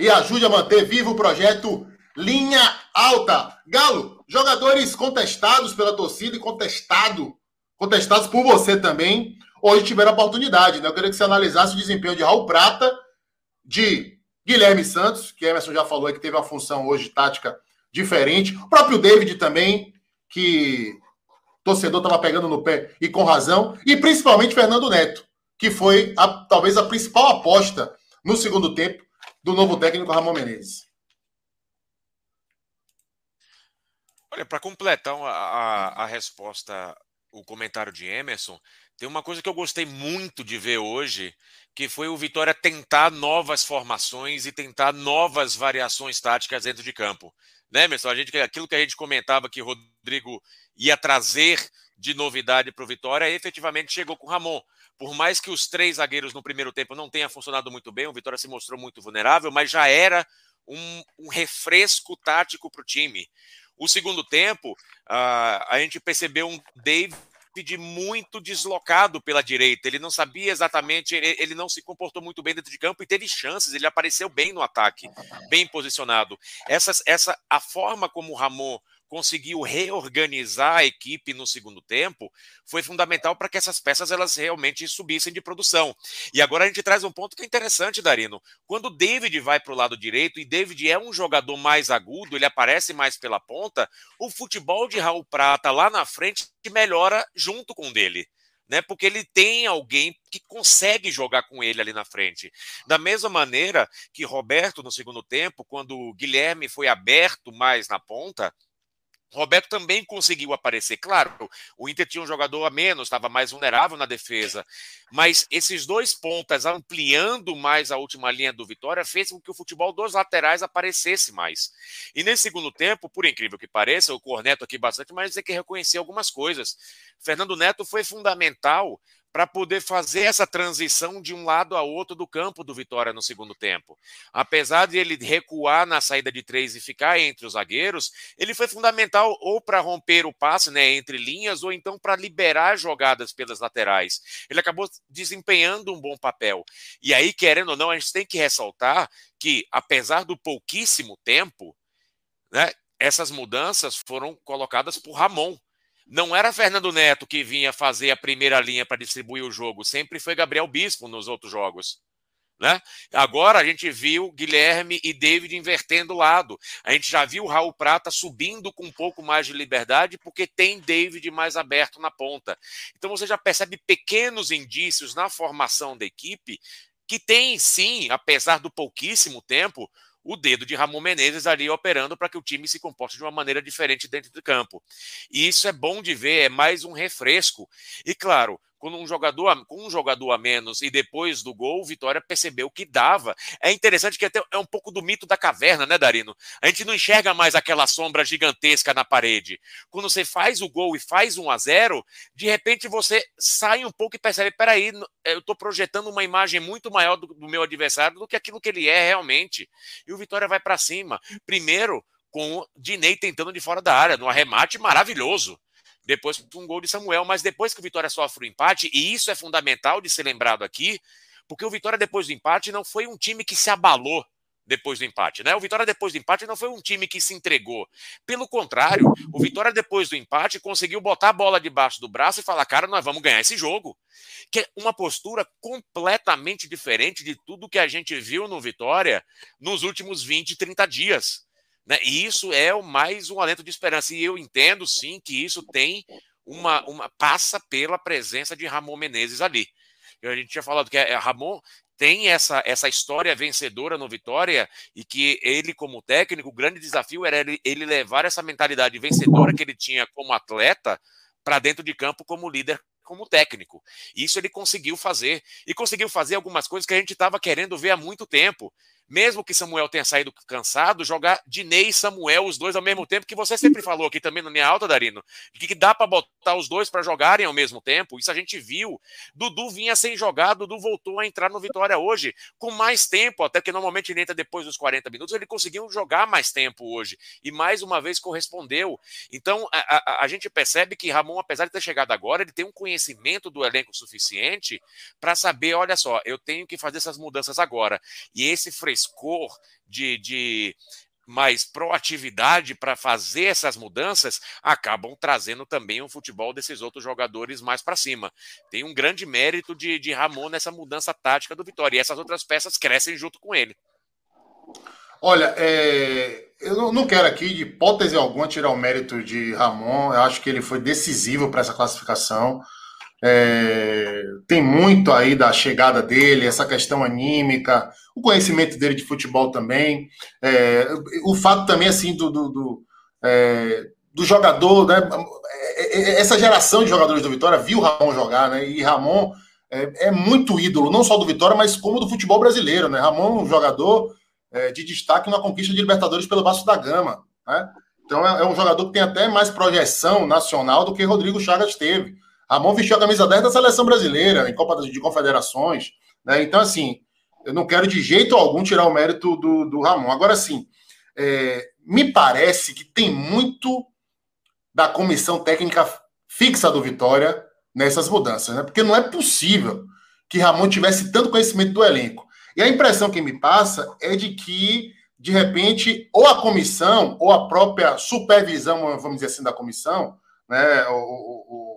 e ajude a manter vivo o projeto Linha Alta. Galo, jogadores contestados pela torcida e contestado, contestados por você também, hoje tiveram a oportunidade. Né? Eu queria que você analisasse o desempenho de Raul Prata, de Guilherme Santos, que Emerson já falou que teve uma função hoje tática diferente. O próprio David também, que torcedor estava pegando no pé e com razão. E principalmente Fernando Neto, que foi a, talvez a principal aposta no segundo tempo do novo técnico Ramon Menezes. Olha, para completar a, a, a, resposta, o comentário de Emerson, tem uma coisa que eu gostei muito de ver hoje, que foi o Vitória tentar novas formações e tentar novas variações táticas dentro de campo. Né, Emerson? A gente, aquilo que a gente comentava que o Rodrigo ia trazer de novidade para o Vitória, efetivamente chegou com o Ramon. Por mais que os três zagueiros no primeiro tempo não tenha funcionado muito bem, o Vitória se mostrou muito vulnerável, mas já era um, um refresco tático para o time. O segundo tempo, uh, a gente percebeu um David muito deslocado pela direita. Ele não sabia exatamente, ele, ele, não se comportou muito bem dentro de campo e teve chances. Ele apareceu bem no ataque, bem posicionado. Essa, essa a forma como o Ramon conseguiu reorganizar a equipe no segundo tempo, foi fundamental para que essas peças elas realmente subissem de produção. E agora a gente traz um ponto que é interessante, Darino. Quando o David vai para o lado direito, e David é um jogador mais agudo, ele aparece mais pela ponta, o futebol de Raul Prata lá na frente melhora junto com o dele né? Porque ele tem alguém que consegue jogar com ele ali na frente. Da mesma maneira que Roberto, no segundo tempo, quando o Guilherme foi aberto mais na ponta, Roberto também conseguiu aparecer. Claro, o Inter tinha um jogador a menos, estava mais vulnerável na defesa. Mas esses dois pontas ampliando mais a última linha do Vitória fez com que o futebol dos laterais aparecesse mais. E nesse segundo tempo, por incrível que pareça, o Corneto aqui bastante, mas tem que reconhecer algumas coisas. Fernando Neto foi fundamental para poder fazer essa transição de um lado a outro do campo do Vitória no segundo tempo. Apesar de ele recuar na saída de três e ficar entre os zagueiros, ele foi fundamental ou para romper o passe né, entre linhas ou então para liberar jogadas pelas laterais. Ele acabou desempenhando um bom papel. E aí, querendo ou não, a gente tem que ressaltar que, apesar do pouquíssimo tempo, né, essas mudanças foram colocadas por Ramon não era Fernando Neto que vinha fazer a primeira linha para distribuir o jogo, sempre foi Gabriel Bispo nos outros jogos. Né? Agora a gente viu Guilherme e David invertendo o lado. A gente já viu Raul Prata subindo com um pouco mais de liberdade, porque tem David mais aberto na ponta. Então você já percebe pequenos indícios na formação da equipe que tem sim, apesar do pouquíssimo tempo, o dedo de Ramon Menezes ali operando para que o time se comporte de uma maneira diferente dentro do campo. E isso é bom de ver, é mais um refresco. E claro, com um jogador, com um jogador a menos e depois do gol, o Vitória percebeu que dava. É interessante que até é um pouco do mito da caverna, né, Darino? A gente não enxerga mais aquela sombra gigantesca na parede. Quando você faz o gol e faz um a 0, de repente você sai um pouco e percebe, peraí, eu estou projetando uma imagem muito maior do, do meu adversário do que aquilo que ele é realmente. E o Vitória vai para cima. Primeiro, com o Dinei tentando de fora da área, no arremate maravilhoso depois um gol de Samuel, mas depois que o Vitória sofre o empate, e isso é fundamental de ser lembrado aqui, porque o Vitória depois do empate não foi um time que se abalou depois do empate, né? O Vitória depois do empate não foi um time que se entregou. Pelo contrário, o Vitória depois do empate conseguiu botar a bola debaixo do braço e falar: "Cara, nós vamos ganhar esse jogo". Que é uma postura completamente diferente de tudo que a gente viu no Vitória nos últimos 20, 30 dias. Né? E isso é mais um alento de esperança. E eu entendo sim que isso tem uma, uma passa pela presença de Ramon Menezes ali. A gente tinha falado que é, Ramon tem essa, essa história vencedora no Vitória e que ele, como técnico, o grande desafio era ele, ele levar essa mentalidade vencedora que ele tinha como atleta para dentro de campo como líder como técnico. Isso ele conseguiu fazer. E conseguiu fazer algumas coisas que a gente estava querendo ver há muito tempo mesmo que Samuel tenha saído cansado, jogar Dinei e Samuel, os dois ao mesmo tempo, que você sempre falou aqui também na minha alta, Darino, que dá para botar os dois para jogarem ao mesmo tempo. Isso a gente viu. Dudu vinha sem jogar, Dudu voltou a entrar no Vitória hoje, com mais tempo, até que normalmente ele entra depois dos 40 minutos, ele conseguiu jogar mais tempo hoje. E mais uma vez correspondeu. Então, a, a, a gente percebe que Ramon, apesar de ter chegado agora, ele tem um conhecimento do elenco suficiente para saber: olha só, eu tenho que fazer essas mudanças agora. E esse frescor frescor, de, de mais proatividade para fazer essas mudanças, acabam trazendo também o futebol desses outros jogadores mais para cima. Tem um grande mérito de, de Ramon nessa mudança tática do Vitória. E essas outras peças crescem junto com ele. Olha, é, eu não quero aqui, de hipótese alguma, tirar o mérito de Ramon. Eu acho que ele foi decisivo para essa classificação. É, tem muito aí da chegada dele, essa questão anímica, o conhecimento dele de futebol também, é, o fato também assim do, do, do, é, do jogador, né, é, é, essa geração de jogadores do Vitória viu Ramon jogar, né, e Ramon é, é, muito ídolo, não só do Vitória, mas como do futebol brasileiro, né, Ramon um jogador de destaque na conquista de Libertadores pelo Vasco da Gama, né, então é, um jogador que tem até mais projeção nacional do que Rodrigo Chagas teve. Ramon vestiu a camisa 10 da seleção brasileira, em Copa de Confederações. Né? Então, assim, eu não quero de jeito algum tirar o mérito do, do Ramon. Agora, sim, é, me parece que tem muito da comissão técnica fixa do Vitória nessas mudanças, né? Porque não é possível que Ramon tivesse tanto conhecimento do elenco. E a impressão que me passa é de que de repente, ou a comissão, ou a própria supervisão, vamos dizer assim, da comissão, né, o, o,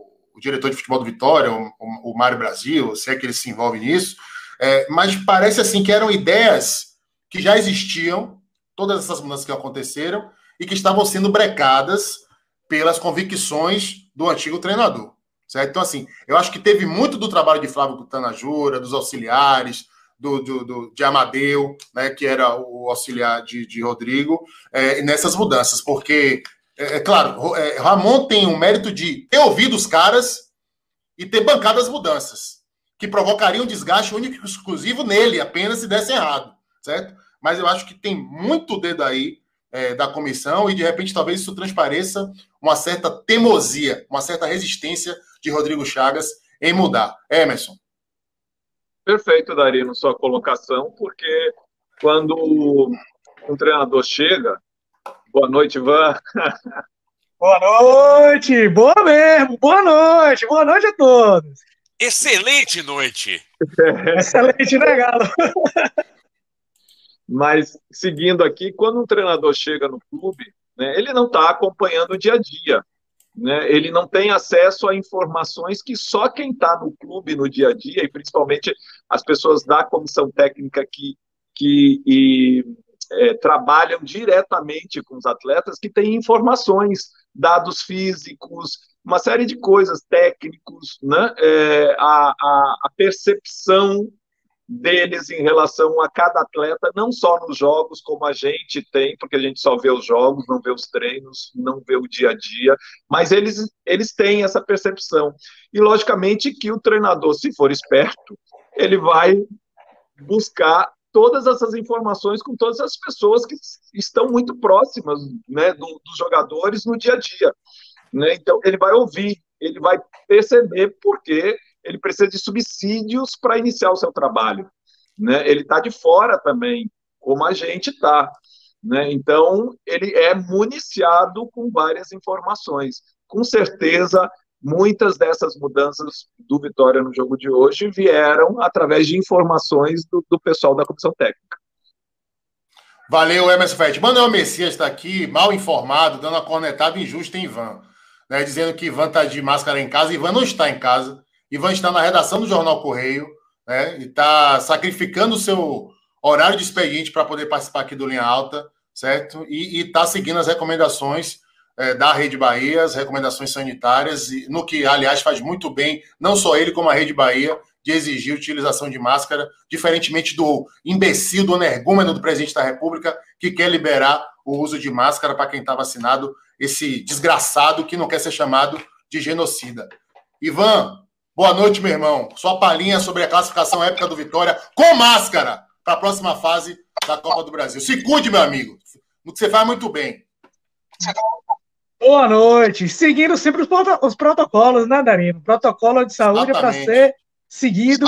diretor de futebol do Vitória, o, o Mário Brasil, se é que ele se envolve nisso, é, mas parece assim que eram ideias que já existiam, todas essas mudanças que aconteceram, e que estavam sendo brecadas pelas convicções do antigo treinador. Certo? Então, assim, eu acho que teve muito do trabalho de Flávio Cutanajura, dos auxiliares, do, do, do, de Amadeu, né, que era o auxiliar de, de Rodrigo, é, nessas mudanças, porque, é, é claro, é, Ramon tem o mérito de ter ouvido os caras e ter bancado as mudanças, que provocariam um desgaste único e exclusivo nele, apenas se desse errado, certo? Mas eu acho que tem muito dedo aí é, da comissão e, de repente, talvez isso transpareça uma certa teimosia, uma certa resistência de Rodrigo Chagas em mudar. Emerson. Perfeito, Darino, sua colocação, porque quando um treinador chega. Boa noite, Ivan. Boa noite, boa mesmo, boa noite, boa noite a todos. Excelente noite. Excelente, né, Galo? Mas, seguindo aqui, quando um treinador chega no clube, né, ele não está acompanhando o dia a dia né, ele não tem acesso a informações que só quem está no clube no dia a dia, e principalmente as pessoas da comissão técnica que, que e, é, trabalham diretamente com os atletas, que têm informações, dados físicos, uma série de coisas, técnicos, né, é, a, a, a percepção deles em relação a cada atleta, não só nos jogos, como a gente tem, porque a gente só vê os jogos, não vê os treinos, não vê o dia a dia, mas eles, eles têm essa percepção. E, logicamente, que o treinador, se for esperto, ele vai buscar todas essas informações com todas as pessoas que estão muito próximas né, do, dos jogadores no dia a dia. Né? Então, ele vai ouvir, ele vai perceber porque ele precisa de subsídios para iniciar o seu trabalho. Né? Ele está de fora também, como a gente está. Né? Então, ele é municiado com várias informações. Com certeza, muitas dessas mudanças do Vitória no jogo de hoje vieram através de informações do, do pessoal da comissão técnica. Valeu, Emerson Fett. Manuel Messias está aqui, mal informado, dando a cornetada injusta em Ivan. Né, dizendo que Ivan está de máscara em casa. Ivan não está em casa. Ivan está na redação do Jornal Correio, né? E está sacrificando o seu horário de expediente para poder participar aqui do Linha Alta, certo? E está seguindo as recomendações da Rede Bahia, as recomendações sanitárias, no que, aliás, faz muito bem, não só ele, como a Rede Bahia, de exigir utilização de máscara, diferentemente do imbecil, do energúmeno do presidente da República, que quer liberar o uso de máscara para quem está vacinado, esse desgraçado que não quer ser chamado de genocida. Ivan, Boa noite, meu irmão. Sua palhinha sobre a classificação épica do Vitória com máscara para a próxima fase da Copa do Brasil. Se cuide, meu amigo. No que você faz muito bem. Boa noite. Seguindo sempre os, os protocolos, né, Darino? Protocolo de saúde é para ser seguido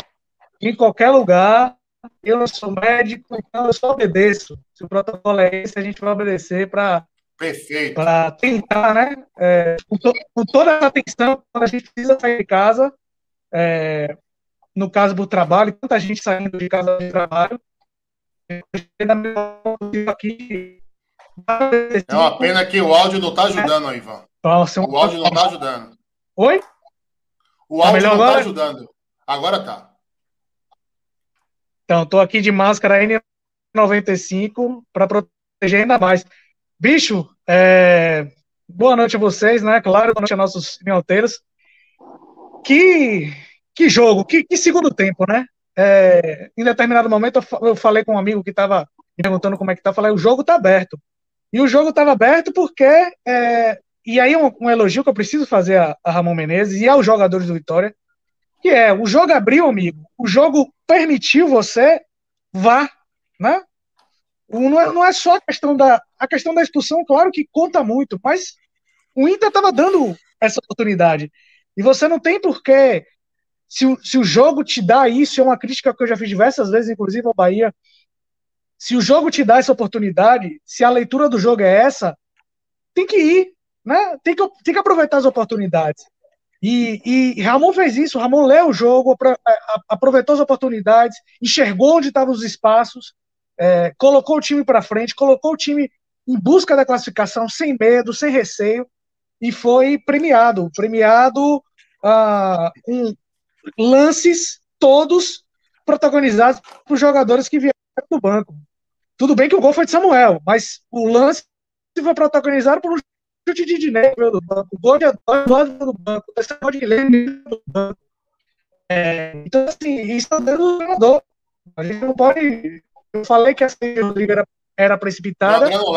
em qualquer lugar. Eu não sou médico, então eu só obedeço. Se o protocolo é esse, a gente vai obedecer para Perfeito. Para tentar, né? É, com, to, com, toda a atenção, quando a gente precisa sair de casa, é, no caso do trabalho, tanta gente saindo de casa de trabalho. Aqui, é uma pena que o áudio não está ajudando, Ivan. Nossa, o áudio não está ajudando. Oi? O tá áudio não está ajudando. Agora está. Então, estou aqui de máscara N95 para proteger ainda mais. Bicho, é... boa noite a vocês, né? Claro, boa noite a nossos minhoteiros. Que, que jogo, que, que segundo tempo, né? É, em determinado momento eu falei com um amigo que estava me perguntando como é que tá, falei, o jogo está aberto. E o jogo estava aberto porque, é, e aí um, um, elogio que eu preciso fazer a, a, Ramon Menezes e aos jogadores do Vitória, que é, o jogo abriu, amigo, o jogo permitiu você vá, né? Não é, não é só a questão da, a questão da expulsão, claro que conta muito, mas o Inter estava dando essa oportunidade. E você não tem porquê. Se, se o jogo te dá isso, é uma crítica que eu já fiz diversas vezes, inclusive ao Bahia. Se o jogo te dá essa oportunidade, se a leitura do jogo é essa, tem que ir, né? Tem que, tem que aproveitar as oportunidades. E, e Ramon fez isso, Ramon leu o jogo, aproveitou as oportunidades, enxergou onde estavam os espaços, é, colocou o time para frente, colocou o time em busca da classificação, sem medo, sem receio, e foi premiado. Premiado ah, com lances todos protagonizados por jogadores que vieram do banco. Tudo bem que o gol foi de Samuel, mas o lance foi protagonizado por um chute de Dinei do banco, o gol de Adoro do banco, o terceiro de Guilherme do banco. É, então, assim, isso é dentro do treinador. A gente não pode. Eu falei que a saída do Rodrigo era, era precipitada. Não,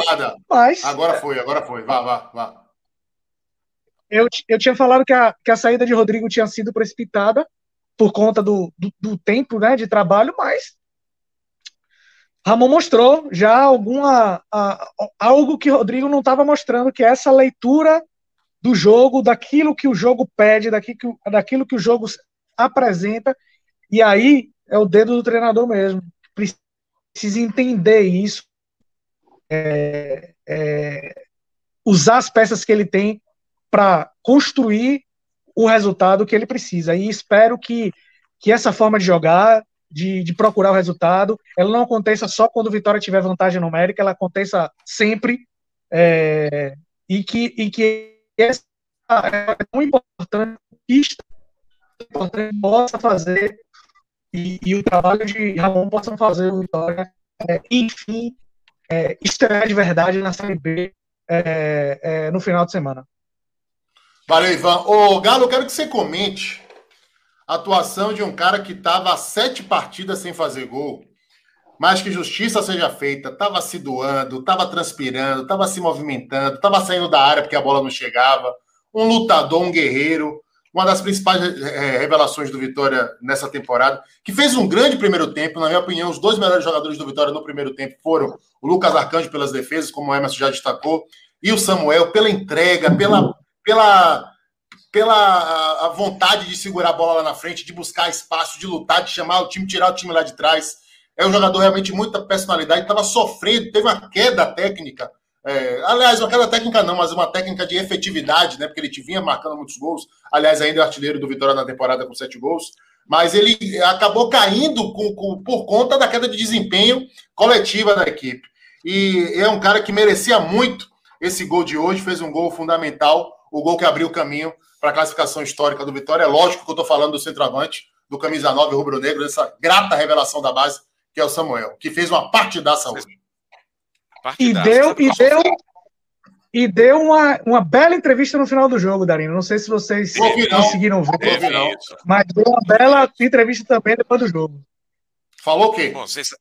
mas. Agora foi, agora foi. Vá, vá, vá. Eu, eu tinha falado que a, que a saída de Rodrigo tinha sido precipitada por conta do, do, do tempo né, de trabalho, mas Ramon mostrou já alguma a, algo que Rodrigo não estava mostrando, que é essa leitura do jogo, daquilo que o jogo pede, daquilo que, daquilo que o jogo apresenta, e aí é o dedo do treinador mesmo. Precisa entender isso, é, é, usar as peças que ele tem para construir o resultado que ele precisa. E espero que, que essa forma de jogar, de, de procurar o resultado, ela não aconteça só quando o Vitória tiver vantagem numérica, ela aconteça sempre. É, e que, e que essa é tão importante, importante possa fazer e, e, o trabalho de Ramon possam fazer o Vitória, é, enfim, é, estrear de verdade na Série B é, é, no final de semana. Valeu, Ivan. Ô, Galo, eu quero que você comente atuação de um cara que estava há sete partidas sem fazer gol, mas que justiça seja feita, estava se doando, estava transpirando, estava se movimentando, estava saindo da área porque a bola não chegava. Um lutador, um guerreiro, uma das principais é, revelações do Vitória nessa temporada, que fez um grande primeiro tempo. Na minha opinião, os dois melhores jogadores do Vitória no primeiro tempo foram o Lucas Arcanjo pelas defesas, como o Emerson já destacou, e o Samuel pela entrega, pela pela, pela a vontade de segurar a bola lá na frente, de buscar espaço, de lutar, de chamar o time, tirar o time lá de trás. É um jogador realmente muita personalidade, estava sofrendo, teve uma queda técnica. É, aliás, uma queda técnica não, mas uma técnica de efetividade, né? Porque ele vinha marcando muitos gols. Aliás, ainda é artilheiro do Vitória na temporada com sete gols. Mas ele acabou caindo com, com, por conta da queda de desempenho coletiva da equipe. E é um cara que merecia muito esse gol de hoje, fez um gol fundamental o gol que abriu o caminho para a classificação histórica do Vitória. É lógico que eu estou falando do centroavante, do camisa 9 rubro-negro, dessa grata revelação da base, que é o Samuel, que fez uma partidaça hoje. E deu, e deu, e deu uma, uma bela entrevista no final do jogo, Darino. Não sei se vocês conseguiram ver, mas deu uma bela entrevista também depois do jogo. Falou o quê? Bom, vocês... O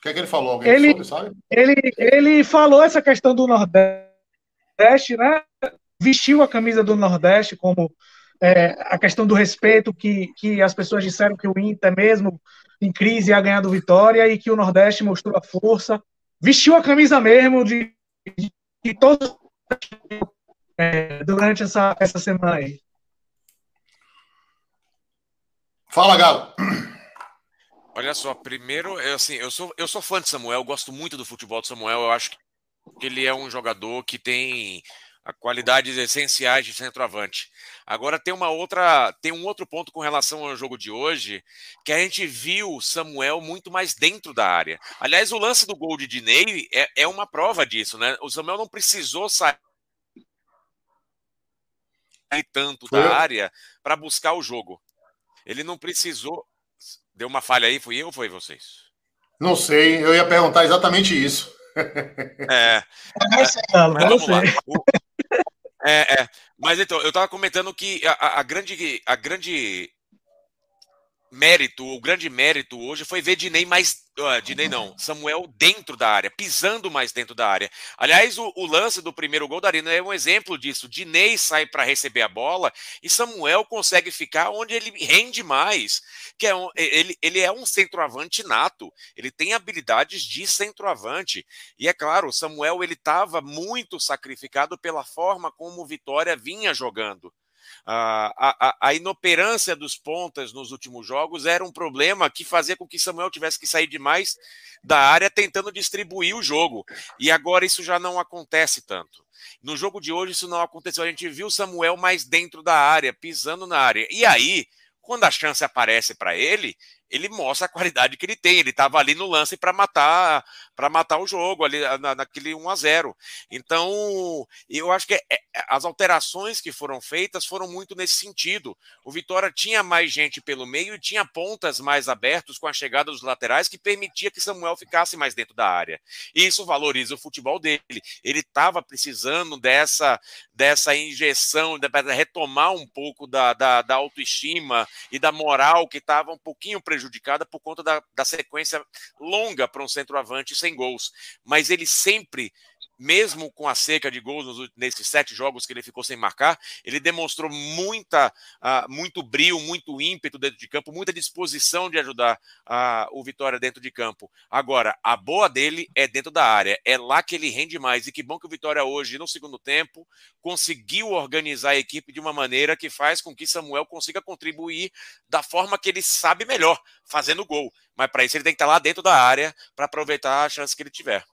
que, é que ele falou? Alguém ele, soube, ele, ele falou essa questão do Nordeste Nordeste, né? Vestiu a camisa do Nordeste como é, a questão do respeito que, que as pessoas disseram que o Inter mesmo em crise ia ganhar do Vitória e que o Nordeste mostrou a força. Vestiu a camisa mesmo de, de, de todos é, durante essa, essa semana aí. Fala, Galo. Olha só, primeiro, eu, assim, eu sou, eu sou fã de Samuel, gosto muito do futebol de Samuel, eu acho que ele é um jogador que tem qualidades essenciais de centroavante. Agora tem uma outra, tem um outro ponto com relação ao jogo de hoje, que a gente viu Samuel muito mais dentro da área. Aliás, o lance do gol de Dinei é, é uma prova disso, né? O Samuel não precisou sair tanto da área para buscar o jogo. Ele não precisou. Deu uma falha aí, fui eu ou foi vocês? Não sei, eu ia perguntar exatamente isso. É. vamos lá. É, é. Mas então, eu estava comentando que a, a, grande, a grande mérito, o grande mérito hoje foi ver Dinei mais. Uh, Dinei não, Samuel dentro da área, pisando mais dentro da área. Aliás, o, o lance do primeiro gol da Arena é um exemplo disso. Dinei sai para receber a bola e Samuel consegue ficar onde ele rende mais. Que é um, ele, ele é um centroavante nato, ele tem habilidades de centroavante. E é claro, Samuel ele estava muito sacrificado pela forma como Vitória vinha jogando. A, a, a, inoperância dos pontas nos últimos jogos era um problema que fazia com que Samuel tivesse que sair demais da área tentando distribuir o jogo. E agora isso já não acontece tanto. No jogo de hoje isso não aconteceu. A gente viu Samuel mais dentro da área, pisando na área. E aí, quando a chance aparece para ele, ele mostra a qualidade que ele tem. Ele estava ali no lance para matar para matar o jogo ali na, naquele 1 a 0. Então, eu acho que é, é, as alterações que foram feitas foram muito nesse sentido. O Vitória tinha mais gente pelo meio e tinha pontas mais abertos com a chegada dos laterais que permitia que Samuel ficasse mais dentro da área. E isso valoriza o futebol dele. Ele estava precisando dessa dessa injeção, para retomar um pouco da, da, da autoestima e da moral que estava um pouquinho prejudicada por conta da, da sequência longa para um centroavante sem gols. Mas ele sempre mesmo com a seca de gols nesses sete jogos que ele ficou sem marcar, ele demonstrou muita, uh, muito brilho, muito ímpeto dentro de campo, muita disposição de ajudar uh, o Vitória dentro de campo. Agora, a boa dele é dentro da área, é lá que ele rende mais. E que bom que o Vitória hoje, no segundo tempo, conseguiu organizar a equipe de uma maneira que faz com que Samuel consiga contribuir da forma que ele sabe melhor, fazendo gol. Mas para isso ele tem que estar lá dentro da área para aproveitar a chance que ele tiver.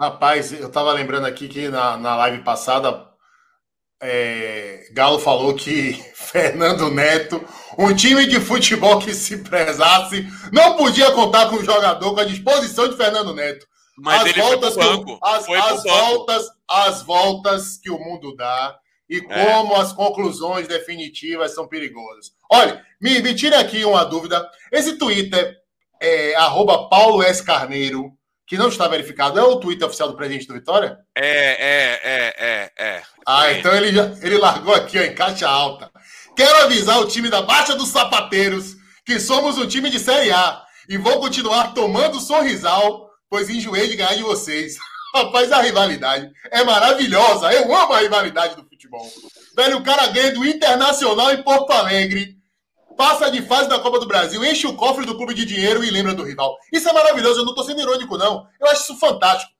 Rapaz, eu estava lembrando aqui que na, na live passada, é, Galo falou que Fernando Neto, um time de futebol que se prezasse, não podia contar com um jogador com a disposição de Fernando Neto. Mas as voltas banco, que, as, as voltas, as voltas que o mundo dá e é. como é. as conclusões definitivas são perigosas. Olha, me, me tire aqui uma dúvida. Esse Twitter é arroba Paulo S. Carneiro que não está verificado, é o Twitter oficial do presidente do Vitória? É, é, é, é, é. Ah, é. então ele, já, ele largou aqui ó, em caixa alta. Quero avisar o time da Baixa dos Sapateiros que somos um time de Série A e vou continuar tomando sorrisal, pois enjoei de ganhar de vocês. Rapaz, a rivalidade é maravilhosa. Eu amo a rivalidade do futebol. Velho, o cara ganha do Internacional em Porto Alegre passa de fase da Copa do Brasil, enche o cofre do clube de dinheiro e lembra do rival. Isso é maravilhoso, eu não tô sendo irônico, não. Eu acho isso fantástico.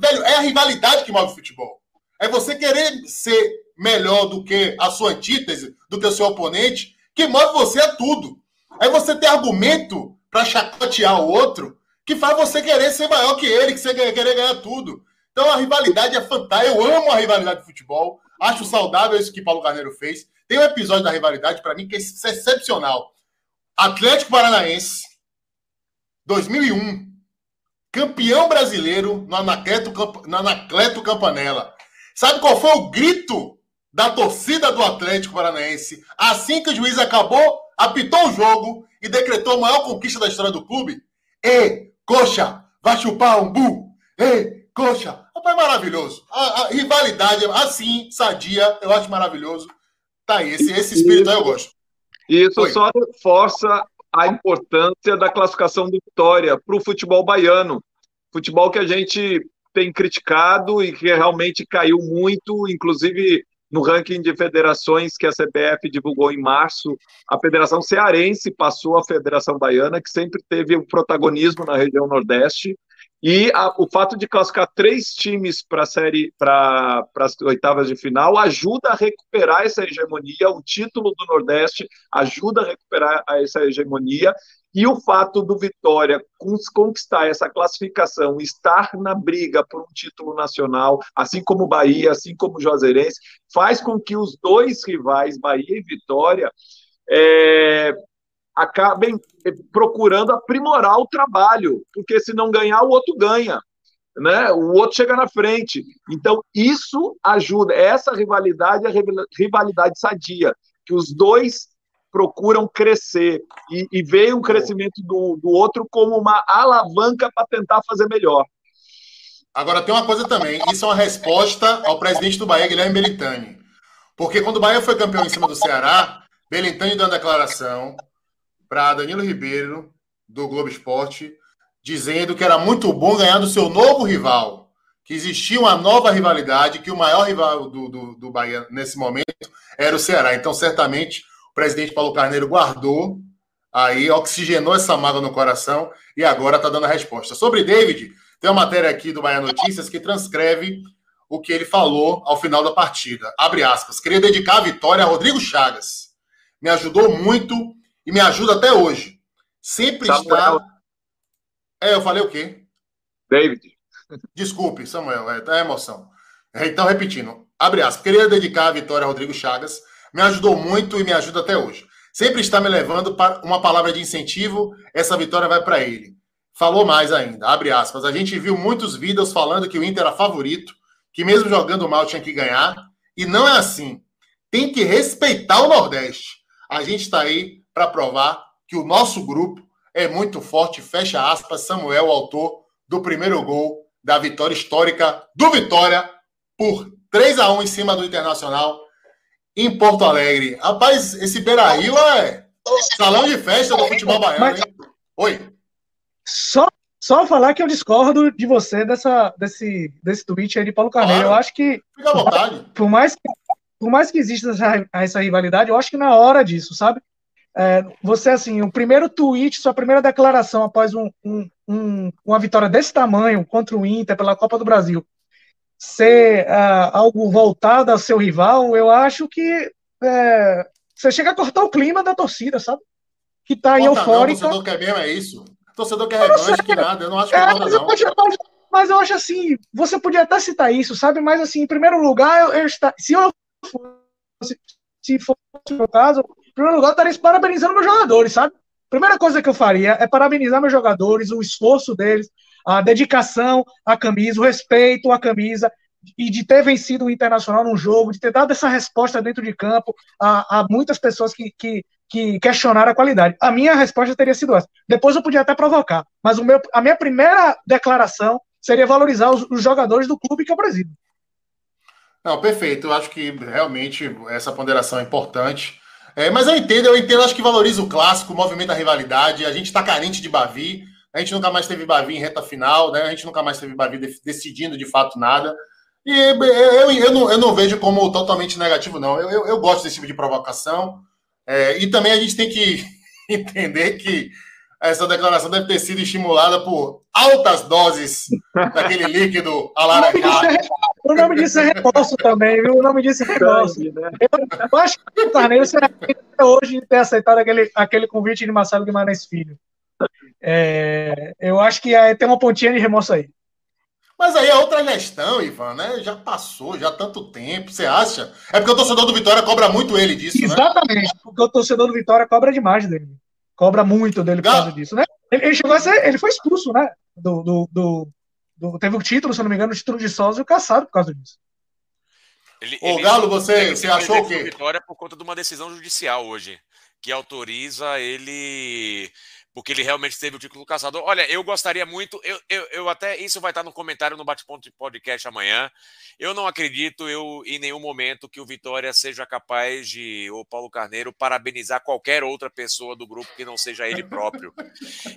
Velho, é a rivalidade que move o futebol. É você querer ser melhor do que a sua antítese, do que o seu oponente, que move você a tudo. É você ter argumento para chacotear o outro que faz você querer ser maior que ele, que você querer ganhar tudo. Então a rivalidade é fantástica. Eu amo a rivalidade de futebol. Acho saudável isso que Paulo Carneiro fez. Tem um episódio da rivalidade, para mim, que é excepcional. Atlético Paranaense, 2001. Campeão brasileiro no Anacleto, no Anacleto Campanella. Sabe qual foi o grito da torcida do Atlético Paranaense assim que o juiz acabou, apitou o jogo e decretou a maior conquista da história do clube? Ei, coxa, vai chupar um bu! Ei, coxa! Rapaz, maravilhoso. A, a rivalidade, assim, sadia, eu acho maravilhoso. Tá aí, esse, esse espírito aí eu gosto. Isso Oi. só reforça a importância da classificação do Vitória para o futebol baiano. Futebol que a gente tem criticado e que realmente caiu muito, inclusive no ranking de federações que a CBF divulgou em março, a Federação Cearense passou a Federação Baiana, que sempre teve o protagonismo na região Nordeste, e a, o fato de classificar três times para a série, para as oitavas de final, ajuda a recuperar essa hegemonia. O título do Nordeste ajuda a recuperar essa hegemonia. E o fato do Vitória conquistar essa classificação, estar na briga por um título nacional, assim como Bahia, assim como Juazeirense, faz com que os dois rivais, Bahia e Vitória, é, acabem eh, procurando aprimorar o trabalho, porque se não ganhar, o outro ganha. Né? O outro chega na frente. Então, isso ajuda. Essa rivalidade é a rivalidade sadia, que os dois procuram crescer e, e veem o crescimento do, do outro como uma alavanca para tentar fazer melhor. Agora, tem uma coisa também: isso é uma resposta ao presidente do Bahia, Guilherme Belintani. Porque quando o Bahia foi campeão em cima do Ceará, Belintani deu uma declaração para Danilo Ribeiro, do Globo Esporte, dizendo que era muito bom ganhar do seu novo rival, que existia uma nova rivalidade, que o maior rival do, do, do Bahia nesse momento era o Ceará. Então, certamente, o presidente Paulo Carneiro guardou, aí oxigenou essa mágoa no coração e agora está dando a resposta. Sobre David, tem uma matéria aqui do Bahia Notícias que transcreve o que ele falou ao final da partida. Abre aspas. Queria dedicar a vitória a Rodrigo Chagas. Me ajudou muito e me ajuda até hoje. Sempre Samuel. está. É, eu falei o quê? David. Desculpe, Samuel, é, tá emoção. É, então, repetindo, abre aspas. Queria dedicar a vitória a Rodrigo Chagas. Me ajudou muito e me ajuda até hoje. sempre está me levando para uma palavra de incentivo. Essa vitória vai para ele. Falou mais ainda, abre aspas. A gente viu muitos vídeos falando que o Inter era favorito, que mesmo jogando mal tinha que ganhar. E não é assim. Tem que respeitar o Nordeste. A gente está aí para provar que o nosso grupo é muito forte. Fecha aspas, Samuel, autor do primeiro gol da vitória histórica do Vitória por 3 a 1 em cima do Internacional em Porto Alegre. Rapaz, esse Beira-Rio é salão de festa do futebol baiano, Mas... hein? Oi. Só, só falar que eu discordo de você dessa, desse, desse tweet aí de Paulo Carneiro. Claro. Eu acho que. Fica à vontade. Por mais que, por mais que exista essa, essa rivalidade, eu acho que na hora disso, sabe? É, você, assim, o primeiro tweet, sua primeira declaração após um, um, um, uma vitória desse tamanho contra o Inter pela Copa do Brasil, ser uh, algo voltado ao seu rival, eu acho que é, você chega a cortar o clima da torcida, sabe? Que tá aí eufórica. Não, o torcedor quer mesmo, é isso. Torcedor quer revanche que nada, eu não acho que é, mas, eu mas, mas, eu acho assim, você podia até citar isso, sabe? Mas assim, em primeiro lugar, eu, eu está, se eu fosse, se fosse o meu caso, em primeiro lugar, eu estaria parabenizando meus jogadores, sabe? Primeira coisa que eu faria é parabenizar meus jogadores, o esforço deles, a dedicação à camisa, o respeito à camisa, e de ter vencido o Internacional num jogo, de ter dado essa resposta dentro de campo a, a muitas pessoas que, que, que, questionaram a qualidade. A minha resposta teria sido essa. Depois eu podia até provocar, mas o meu, a minha primeira declaração seria valorizar os, os jogadores do clube que eu presido. Não, perfeito. Eu acho que realmente essa ponderação é importante. É, mas eu entendo, eu entendo, acho que valoriza o clássico, o movimento da rivalidade. A gente está carente de Bavi. A gente nunca mais teve Bavi em reta final, né? A gente nunca mais teve Bavi decidindo de fato nada. E eu, eu, eu, não, eu não vejo como totalmente negativo, não. Eu gosto desse tipo de provocação. É, e também a gente tem que entender que essa declaração deve ter sido estimulada por altas doses daquele líquido alaranjado. O nome disso é remorso também, viu? O nome disso é remorso. Né? Eu, acho que o Carneiro se até hoje de ter aceitado aquele, aquele convite de Marcelo Guimarães Filho. É, eu acho que tem uma pontinha de remorso aí. Mas aí é outra questão, Ivan, né? Já passou, já há tanto tempo, você acha? É porque o torcedor do Vitória cobra muito ele disso, né? Exatamente, né? porque o torcedor do Vitória cobra demais dele. Cobra muito dele por causa disso, né? Ele, ele, chegou a ser, ele foi expulso, né? Do, do, do, do, teve o título, se não me engano, o título de sócio e caçado por causa disso. Ele, Ô, ele, Galo, você, você achou o quê? Vitória por conta de uma decisão judicial hoje, que autoriza ele porque ele realmente teve o título caçador. Olha, eu gostaria muito, eu, eu, eu até, isso vai estar no comentário no Bate-Ponto de Podcast amanhã. Eu não acredito, eu, em nenhum momento, que o Vitória seja capaz de, o Paulo Carneiro, parabenizar qualquer outra pessoa do grupo que não seja ele próprio.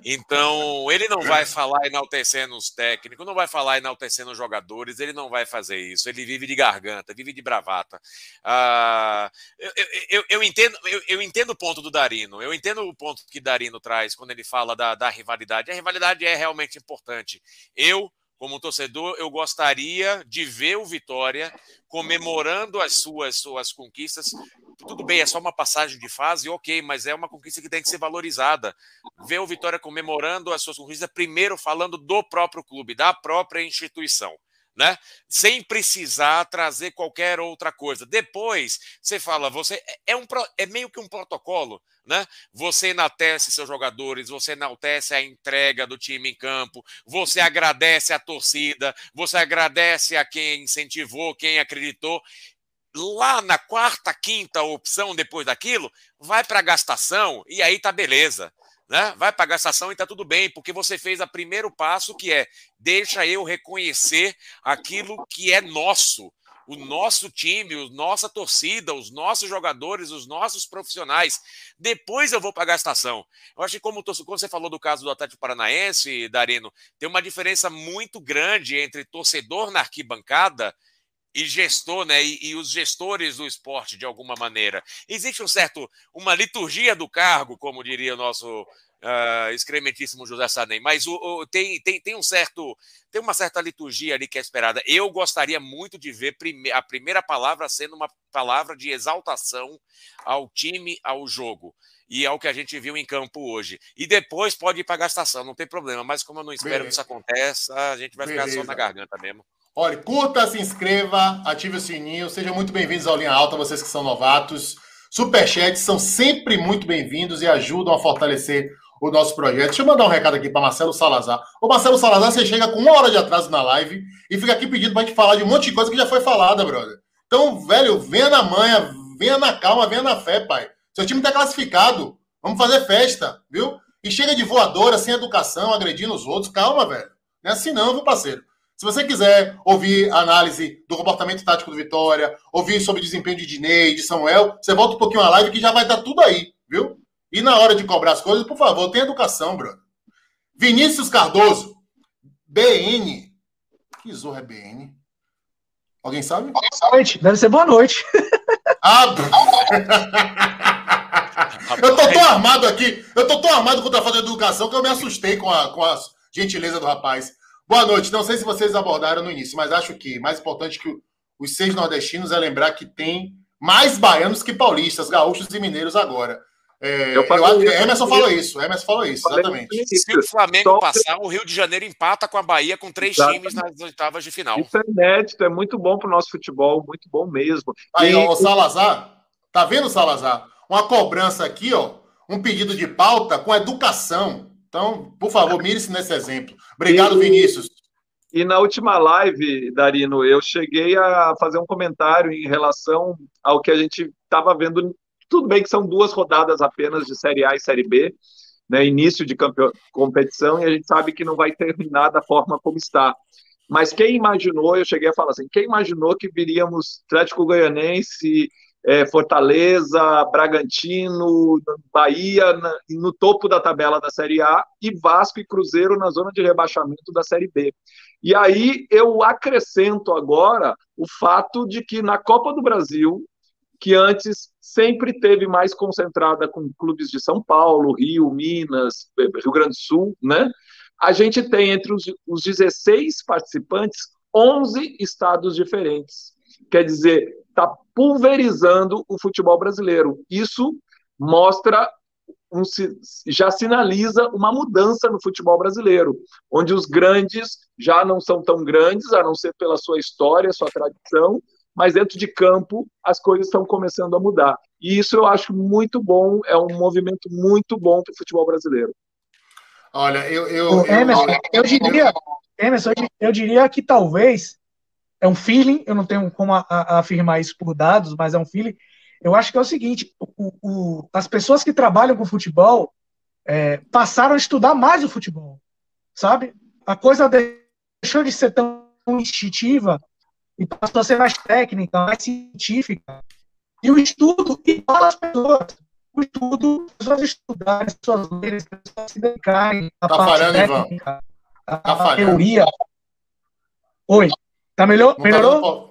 Então, ele não vai falar enaltecendo os técnicos, não vai falar enaltecendo os jogadores, ele não vai fazer isso. Ele vive de garganta, vive de bravata. Ah, eu, eu, eu, entendo, eu, eu entendo o ponto do Darino, eu entendo o ponto que Darino traz quando ele fala da, da rivalidade. A rivalidade é realmente importante. Eu, como torcedor, eu gostaria de ver o Vitória comemorando as suas, suas conquistas. Tudo bem, é só uma passagem de fase, ok, mas é uma conquista que tem que ser valorizada. Ver o Vitória comemorando as suas conquistas, primeiro falando do próprio clube, da própria instituição né? Sem precisar trazer qualquer outra coisa. Depois você fala, você é, é um é meio que um protocolo, né? Você enaltece seus jogadores, você enaltece a entrega do time em campo, você agradece a torcida, você agradece a quem incentivou, quem acreditou. Lá na quarta, quinta opção depois daquilo, vai para a gastação e aí tá beleza né? Vai pagar essa ação e está tudo bem, porque você fez o primeiro passo que é deixa eu reconhecer aquilo que é nosso, o nosso time, a nossa torcida, os nossos jogadores, os nossos profissionais. Depois eu vou pagar a estação. Eu acho que, como, como você falou do caso do Atlético Paranaense, Darino, tem uma diferença muito grande entre torcedor na arquibancada e gestor, né, e, e, os gestores do esporte de alguma maneira. Existe um certo, uma liturgia do cargo, como diria o nosso uh, excrementíssimo José Sadem, mas o, o, tem, tem, tem um certo, tem uma certa liturgia ali que é esperada. Eu gostaria muito de ver prime a primeira palavra sendo uma palavra de exaltação ao time, ao jogo e ao que a gente viu em campo hoje. E depois pode ir para a gastação, não tem problema. Mas como eu não espero Beleza. que isso aconteça, a gente vai Beleza. ficar só na garganta mesmo. Olha, curta, se inscreva, ative o sininho. Sejam muito bem-vindos ao Linha Alta, vocês que são novatos. Superchats são sempre muito bem-vindos e ajudam a fortalecer o nosso projeto. Deixa eu mandar um recado aqui para Marcelo Salazar. Ô, Marcelo Salazar, você chega com uma hora de atraso na live e fica aqui pedindo para gente falar de um monte de coisa que já foi falada, brother. Então, velho, venha na manha, venha na calma, venha na fé, pai. Seu time está classificado. Vamos fazer festa, viu? E chega de voadora, sem educação, agredindo os outros. Calma, velho. Não é assim não, viu, parceiro? Se você quiser ouvir a análise do comportamento tático do Vitória, ouvir sobre o desempenho de Dinei, de Samuel, você volta um pouquinho a live que já vai estar tudo aí, viu? E na hora de cobrar as coisas, por favor, tenha educação, brother. Vinícius Cardoso, BN. Que zorra é BN? Alguém sabe? Boa noite. Deve ser boa noite. Ah, eu tô tão armado aqui, eu tô tão armado contra a falta de educação que eu me assustei com a, com a gentileza do rapaz. Boa noite. Não sei se vocês abordaram no início, mas acho que mais importante que os seis nordestinos é lembrar que tem mais baianos que paulistas, gaúchos e mineiros agora. É, eu, eu Emerson falou isso, Emerson falou isso, exatamente. Se o Flamengo passar, o Rio de Janeiro empata com a Bahia com três exatamente. times nas oitavas de final. Isso é inédito, é muito bom para o nosso futebol, muito bom mesmo. Aí, e... ó, o Salazar, tá vendo, Salazar? Uma cobrança aqui, ó, um pedido de pauta com educação. Então, por favor, mire-se nesse exemplo. Obrigado, e... Vinícius. E na última live, Darino, eu cheguei a fazer um comentário em relação ao que a gente estava vendo tudo bem que são duas rodadas apenas de Série A e Série B, né, início de competição, e a gente sabe que não vai terminar da forma como está. Mas quem imaginou, eu cheguei a falar assim, quem imaginou que viríamos Atlético Goianense, é, Fortaleza, Bragantino, Bahia na, no topo da tabela da Série A e Vasco e Cruzeiro na zona de rebaixamento da Série B. E aí eu acrescento agora o fato de que na Copa do Brasil que antes sempre teve mais concentrada com clubes de São Paulo, Rio, Minas, Rio Grande do Sul, né? A gente tem entre os, os 16 participantes 11 estados diferentes. Quer dizer, está pulverizando o futebol brasileiro. Isso mostra um, já sinaliza uma mudança no futebol brasileiro, onde os grandes já não são tão grandes, a não ser pela sua história, sua tradição, mas dentro de campo as coisas estão começando a mudar. E isso eu acho muito bom, é um movimento muito bom para o futebol brasileiro. Olha, eu. eu, Emerson, eu, eu, diria, Emerson, eu diria que talvez é um feeling, eu não tenho como a, a afirmar isso por dados, mas é um feeling. Eu acho que é o seguinte: o, o, as pessoas que trabalham com futebol é, passaram a estudar mais o futebol, sabe? A coisa deixou de ser tão instintiva e passou a ser mais técnica, mais científica. E o estudo iguala as pessoas. O estudo, as pessoas estudarem, as pessoas lerem, as pessoas se dedicarem à tá parte falhando, técnica, à tá teoria. Oi, tá melhor? Não melhorou?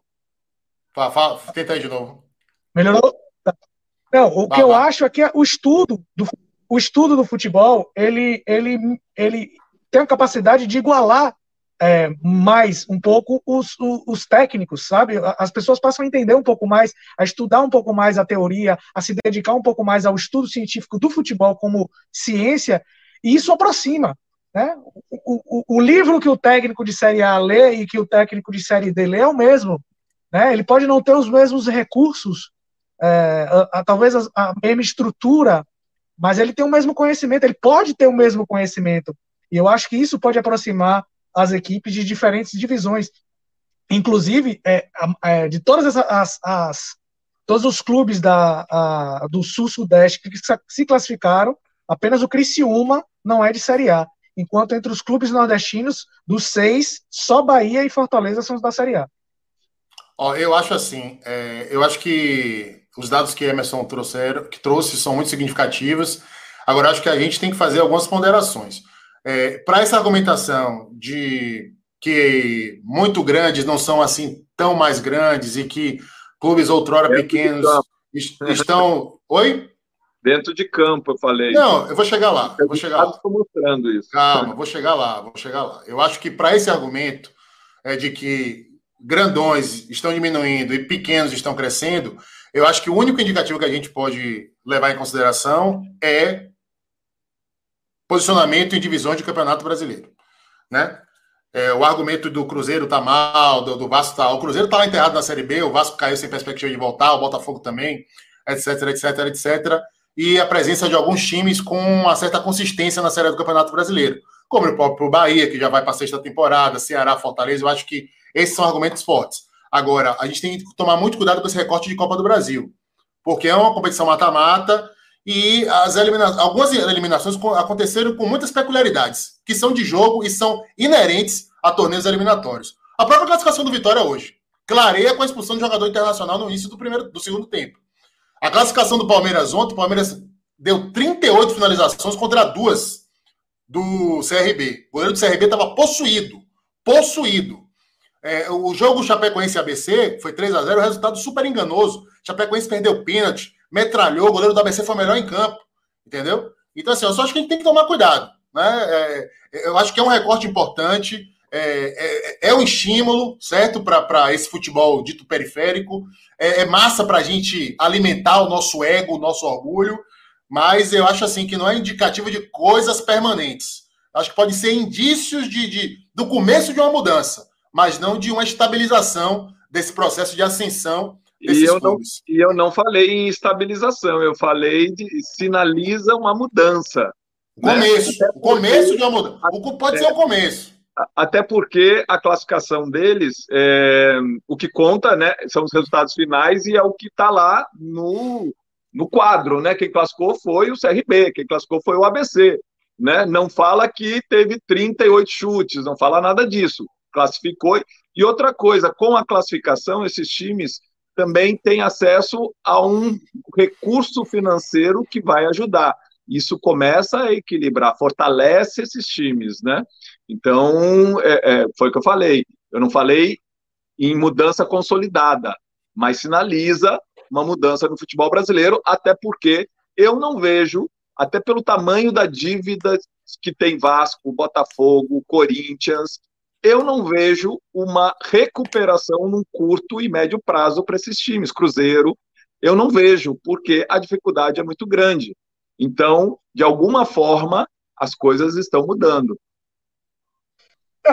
Tá fala, tenta aí de novo. Melhorou? Não, o que eu acho é que o estudo do, o estudo do futebol, ele, ele, ele tem a capacidade de igualar é, mais um pouco os, os, os, técnicos, sabe? As pessoas passam a entender um pouco mais, a estudar um pouco mais a teoria, a se dedicar um pouco mais ao estudo científico do futebol como ciência, e isso aproxima. Né? O, o, o livro que o técnico de Série A lê e que o técnico de Série D lê é o mesmo. Né? Ele pode não ter os mesmos recursos, é, a, a, talvez a, a mesma estrutura, mas ele tem o mesmo conhecimento, ele pode ter o mesmo conhecimento. E eu acho que isso pode aproximar as equipes de diferentes divisões. Inclusive, é, é, de todas as, as, as, todos os clubes da, a, do Sul-Sudeste que se classificaram, apenas o Criciúma não é de Série A. Enquanto entre os clubes nordestinos, dos seis, só Bahia e Fortaleza são os da Série A. Ó, eu acho assim, é, eu acho que os dados que Emerson trouxeram, que trouxe são muito significativos. Agora, acho que a gente tem que fazer algumas ponderações. É, Para essa argumentação de que muito grandes não são assim tão mais grandes e que clubes outrora pequenos estão. Oi? Dentro de campo, eu falei. Não, eu vou chegar lá. Eu vou chegar lá. Estou mostrando isso. Calma, vou chegar lá, vou chegar lá. Eu acho que para esse argumento é de que grandões estão diminuindo e pequenos estão crescendo, eu acho que o único indicativo que a gente pode levar em consideração é posicionamento em divisões de campeonato brasileiro. Né? É, o argumento do Cruzeiro tá mal, do, do Vasco tá. O Cruzeiro tá lá enterrado na Série B, o Vasco caiu sem perspectiva de voltar, o Botafogo também. etc, etc, etc. E a presença de alguns times com uma certa consistência na Série do Campeonato Brasileiro, como o próprio Bahia, que já vai para a sexta temporada, Ceará, Fortaleza, eu acho que esses são argumentos fortes. Agora, a gente tem que tomar muito cuidado com esse recorte de Copa do Brasil, porque é uma competição mata-mata e as elimina algumas eliminações aconteceram com muitas peculiaridades, que são de jogo e são inerentes a torneios eliminatórios. A própria classificação do Vitória hoje clareia com a expulsão de jogador internacional no início do primeiro do segundo tempo. A classificação do Palmeiras ontem, o Palmeiras deu 38 finalizações contra duas do CRB. O goleiro do CRB estava possuído. Possuído. É, o jogo Chapecoense ABC foi 3 a 0 resultado super enganoso. Chapecoense perdeu pênalti, metralhou, o goleiro do ABC foi melhor em campo. Entendeu? Então, assim, eu só acho que a gente tem que tomar cuidado. Né? É, eu acho que é um recorte importante, é, é, é um estímulo, certo, para esse futebol dito periférico. É, é massa para a gente alimentar o nosso ego, o nosso orgulho, mas eu acho assim que não é indicativo de coisas permanentes. Acho que pode ser indícios de, de do começo de uma mudança mas não de uma estabilização desse processo de ascensão e eu. Não, e eu não falei em estabilização, eu falei de sinaliza uma mudança. Né? Começo, né? o começo de uma mudança. O pode ser o começo. Até porque a classificação deles, é, o que conta, né, são os resultados finais e é o que está lá no, no quadro, né? Quem classificou foi o CRB, quem classificou foi o ABC, né? Não fala que teve 38 chutes, não fala nada disso classificou. E outra coisa, com a classificação, esses times também têm acesso a um recurso financeiro que vai ajudar. Isso começa a equilibrar, fortalece esses times, né? Então, é, é, foi o que eu falei. Eu não falei em mudança consolidada, mas sinaliza uma mudança no futebol brasileiro, até porque eu não vejo, até pelo tamanho da dívida que tem Vasco, Botafogo, Corinthians, eu não vejo uma recuperação num curto e médio prazo para esses times. Cruzeiro, eu não vejo, porque a dificuldade é muito grande. Então, de alguma forma, as coisas estão mudando.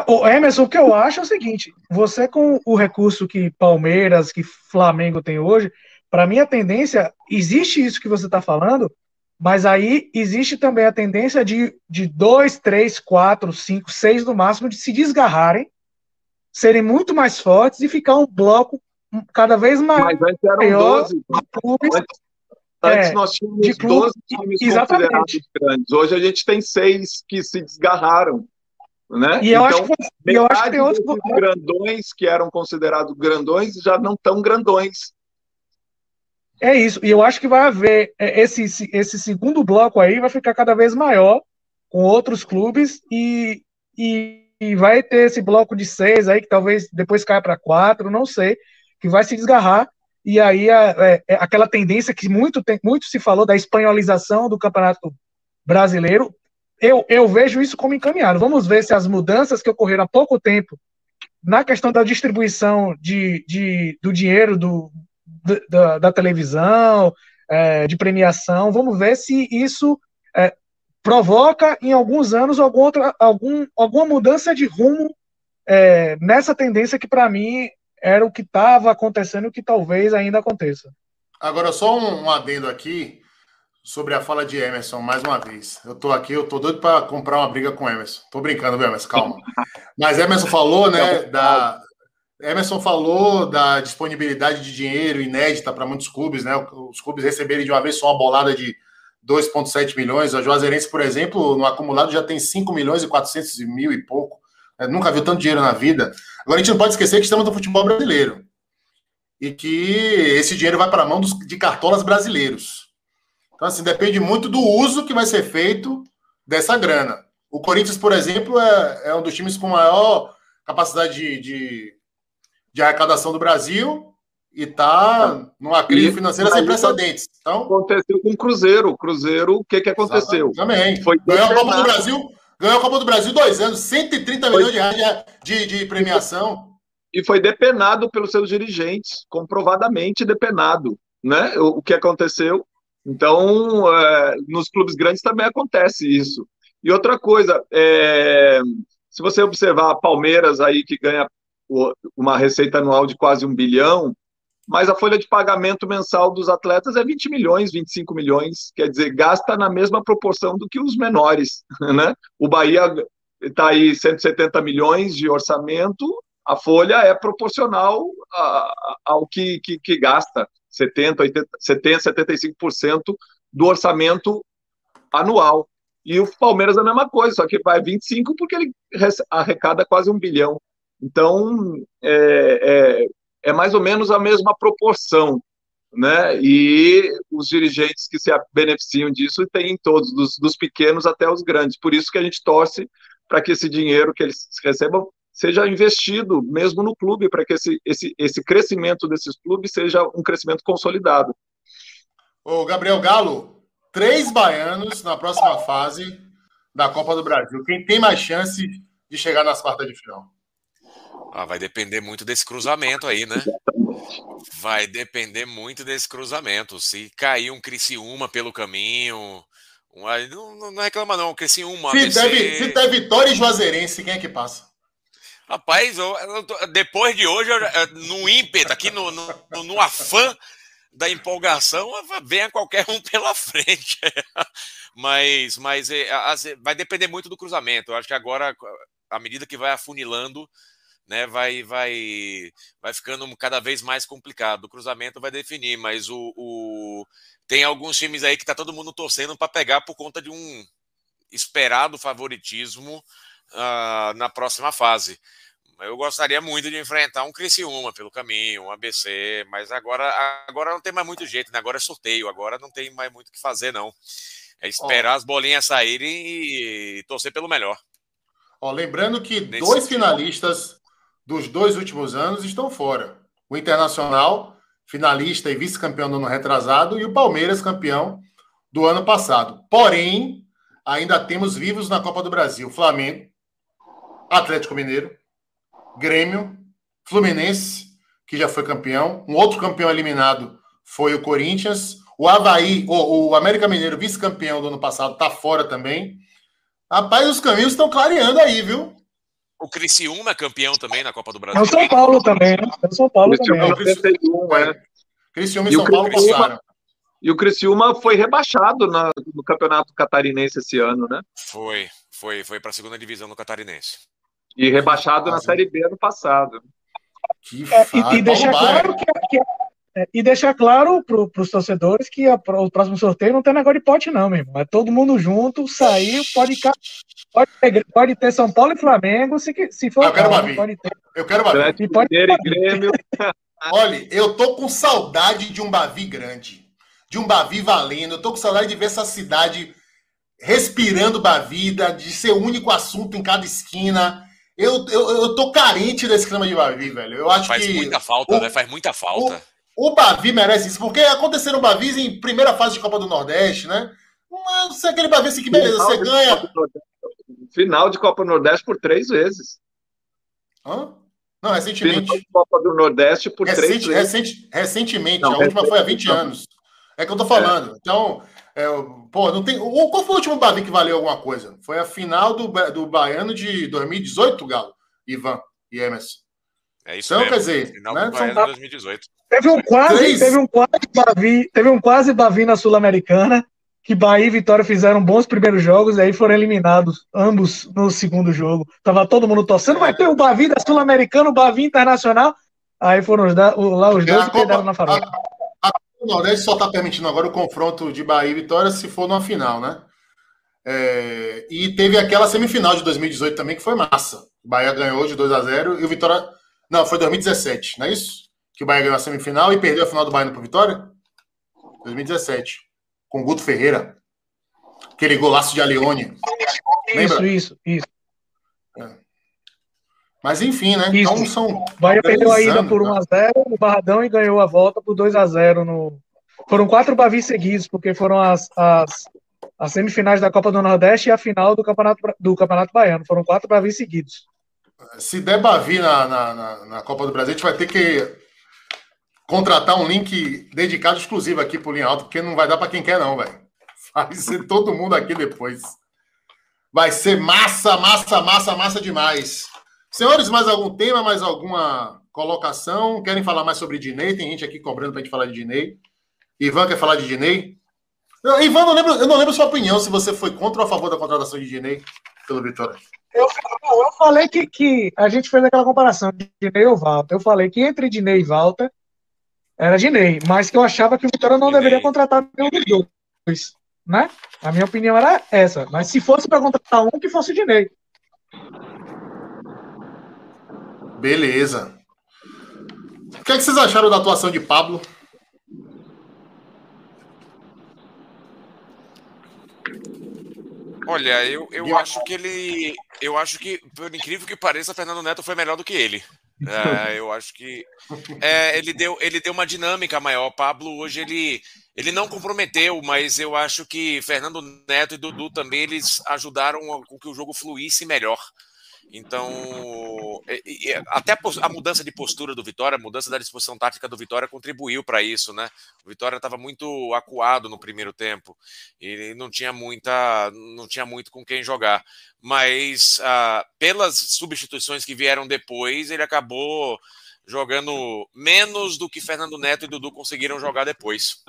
O Emerson, o que eu acho é o seguinte: você com o recurso que Palmeiras, que Flamengo tem hoje, para mim a tendência, existe isso que você está falando, mas aí existe também a tendência de, de dois, três, quatro, cinco, seis no máximo de se desgarrarem, serem muito mais fortes e ficar um bloco cada vez maior. Mas antes eram 12. Clubes, antes, antes é, nós tínhamos de clubes, 12 times exatamente. considerados grandes. Hoje a gente tem seis que se desgarraram. Né? E eu, então, acho que, eu acho que tem outros grandões que eram considerados grandões já não tão grandões. É isso. E eu acho que vai haver é, esse, esse segundo bloco aí vai ficar cada vez maior com outros clubes e, e, e vai ter esse bloco de seis aí que talvez depois caia para quatro, não sei, que vai se desgarrar. E aí é, é, aquela tendência que muito, tem, muito se falou da espanholização do campeonato brasileiro. Eu, eu vejo isso como encaminhado. Vamos ver se as mudanças que ocorreram há pouco tempo na questão da distribuição de, de, do dinheiro do, da, da televisão, é, de premiação. Vamos ver se isso é, provoca em alguns anos algum outra, algum, alguma mudança de rumo é, nessa tendência que para mim era o que estava acontecendo e que talvez ainda aconteça. Agora, só um, um, adendo aqui sobre a fala de Emerson, mais uma vez. Eu tô aqui, eu tô doido para comprar uma briga com Emerson. Tô brincando, viu, Emerson? Calma. Mas Emerson falou, né, da, Emerson falou da disponibilidade de dinheiro inédita para muitos clubes, né? Os clubes receberem de uma vez só uma bolada de 2,7 milhões. A Juazeirense, por exemplo, no acumulado já tem 5 milhões e 400 mil e pouco. É, nunca viu tanto dinheiro na vida. Agora a gente não pode esquecer que estamos no futebol brasileiro e que esse dinheiro vai para a mão dos, de cartolas brasileiros. Então, assim, depende muito do uso que vai ser feito dessa grana. O Corinthians, por exemplo, é, é um dos times com maior capacidade de, de de arrecadação do Brasil e está numa crise financeira sem precedentes. Então, aconteceu com o Cruzeiro. O Cruzeiro, o que, que aconteceu? Também. Foi ganhou a Copa do Brasil, ganhou a Copa do Brasil dois anos, 130 milhões de reais de, de premiação. E foi depenado pelos seus dirigentes, comprovadamente depenado. Né? O, o que aconteceu? Então, é, nos clubes grandes também acontece isso. E outra coisa, é, se você observar Palmeiras aí que ganha uma receita anual de quase um bilhão, mas a folha de pagamento mensal dos atletas é 20 milhões, 25 milhões, quer dizer, gasta na mesma proporção do que os menores, né? O Bahia está aí 170 milhões de orçamento, a folha é proporcional ao que, que, que gasta, 70, 80, 70, 75% do orçamento anual. E o Palmeiras é a mesma coisa, só que vai 25 porque ele arrecada quase um bilhão. Então, é, é, é mais ou menos a mesma proporção, né? E os dirigentes que se beneficiam disso têm todos, dos, dos pequenos até os grandes. Por isso que a gente torce para que esse dinheiro que eles recebam seja investido mesmo no clube, para que esse, esse, esse crescimento desses clubes seja um crescimento consolidado. Ô, Gabriel Galo, três baianos na próxima fase da Copa do Brasil. Quem tem mais chance de chegar nas quartas de final? Ah, vai depender muito desse cruzamento aí, né? Vai depender muito desse cruzamento. Se cair um Criciúma pelo caminho, um, não, não reclama não, Criciúma. Se, der, se der Vitória e Juazeirense, quem é que passa? Rapaz, eu, eu, depois de hoje, eu, no ímpeto, aqui no, no, no afã da empolgação, venha qualquer um pela frente. mas mas é, vai depender muito do cruzamento. Eu acho que agora, à medida que vai afunilando, né, vai, vai, vai ficando cada vez mais complicado. O cruzamento vai definir, mas o, o... tem alguns times aí que está todo mundo torcendo para pegar por conta de um esperado favoritismo uh, na próxima fase. Eu gostaria muito de enfrentar um Criciúma pelo caminho, um ABC, mas agora, agora não tem mais muito jeito, né? agora é sorteio, agora não tem mais muito o que fazer, não. É esperar as bolinhas saírem e torcer pelo melhor. Ó, lembrando que Nesse dois sentido. finalistas dos dois últimos anos estão fora. O Internacional, finalista e vice-campeão do ano retrasado, e o Palmeiras, campeão do ano passado. Porém, ainda temos vivos na Copa do Brasil: Flamengo, Atlético Mineiro, Grêmio, Fluminense, que já foi campeão. Um outro campeão eliminado foi o Corinthians. O Havaí, o, o América Mineiro, vice-campeão do ano passado, está fora também. Rapaz, os caminhos estão clareando aí, viu? O Criciúma é campeão também na Copa do Brasil. É o São Paulo também, né? É o São Paulo também. É o Criciúma, é. Criciúma e, e São Paulo passaram. E o Criciúma foi rebaixado na, no Campeonato Catarinense esse ano, né? Foi, foi, foi para a segunda divisão no Catarinense. E rebaixado na Série B ano passado. É, e, e, deixar claro que, que é, e deixar claro para os torcedores que a, o próximo sorteio não tem negócio de pote, não, meu irmão. É todo mundo junto, sair, pode, pode, ter, pode ter São Paulo e Flamengo, se, se for. Eu quero ter. Eu quero Bavi. Pode ter Grêmio. Olha, eu tô com saudade de um Bavi grande. De um Bavi valendo. Eu tô com saudade de ver essa cidade respirando Bavida, de ser o único assunto em cada esquina eu, eu, eu tô carente desse clima de Bavi, velho. Eu acho Faz que. Faz muita falta, o, né? Faz muita falta. O, o Bavi merece isso, porque aconteceram Bavis em primeira fase de Copa do Nordeste, né? Não sei aquele Bavi assim que beleza, você ganha. Final de Copa do Nordeste por três vezes. Hã? Não, recentemente. Final de Copa do Nordeste por Recente, três vezes. Recente, recentemente, não, a última foi há 20 anos. É que eu tô falando. É. Então, é, pô, não tem. Qual foi o último Bavi que valeu alguma coisa? Foi a final do, do Baiano de 2018, Galo, Ivan e Emerson. É isso então, mesmo. quer dizer, final né? do Baiano de 2018. Teve um quase, teve um quase Bavi, teve um quase Bavi na Sul-Americana, que Bahia e Vitória fizeram bons primeiros jogos e aí foram eliminados ambos no segundo jogo. Tava todo mundo torcendo, vai ter o Bavi da Sul-Americana, o Bavi Internacional. Aí foram os da, lá os dois que perderam na farofa. O Nordeste só está permitindo agora o confronto de Bahia e Vitória se for numa final, né? É, e teve aquela semifinal de 2018 também que foi massa. O Bahia ganhou de 2 a 0 e o Vitória. Não, foi 2017, não é isso? Que o Bahia ganhou a semifinal e perdeu a final do Bahia para Vitória? 2017. Com o Guto Ferreira. Aquele golaço de Aleone. Isso, isso, isso. É. Mas enfim, né? Isso. Então são. Bahia perdeu a ida por 1x0 né? no Barradão e ganhou a volta por 2x0 no. Foram quatro Bavis seguidos, porque foram as, as, as, semifinais da Copa do Nordeste e a final do Campeonato, do Campeonato Baiano. Foram quatro Bavis seguidos. Se der Bavi na, na, na, na Copa do Brasil, a gente vai ter que contratar um link dedicado exclusivo aqui pro Linha Alta, porque não vai dar para quem quer, não, velho. Vai ser todo mundo aqui depois. Vai ser massa, massa, massa, massa demais. Senhores, mais algum tema, mais alguma colocação? Querem falar mais sobre Dinei? Tem gente aqui cobrando para a gente falar de Dinei. Ivan quer falar de Dinei? Eu, Ivan, não lembro, eu não lembro sua opinião, se você foi contra ou a favor da contratação de Dinei pelo Vitória. Eu, eu falei que, que a gente fez aquela comparação de Dinei ou Walter. Eu falei que entre Dinei e Walter era Dinei, mas que eu achava que o Vitória não Dinei. deveria contratar nenhum dos dois. Né? A minha opinião era essa. Mas se fosse para contratar um, que fosse Dinei. Beleza. O que, é que vocês acharam da atuação de Pablo? Olha, eu, eu acho que ele. Eu acho que, por incrível que pareça, Fernando Neto foi melhor do que ele. É, eu acho que é, ele, deu, ele deu uma dinâmica maior. Pablo hoje ele, ele não comprometeu, mas eu acho que Fernando Neto e Dudu também eles ajudaram com que o jogo fluísse melhor. Então, até a mudança de postura do Vitória, a mudança da disposição tática do Vitória contribuiu para isso, né? O Vitória estava muito acuado no primeiro tempo e não tinha muita, não tinha muito com quem jogar. Mas ah, pelas substituições que vieram depois, ele acabou jogando menos do que Fernando Neto e Dudu conseguiram jogar depois.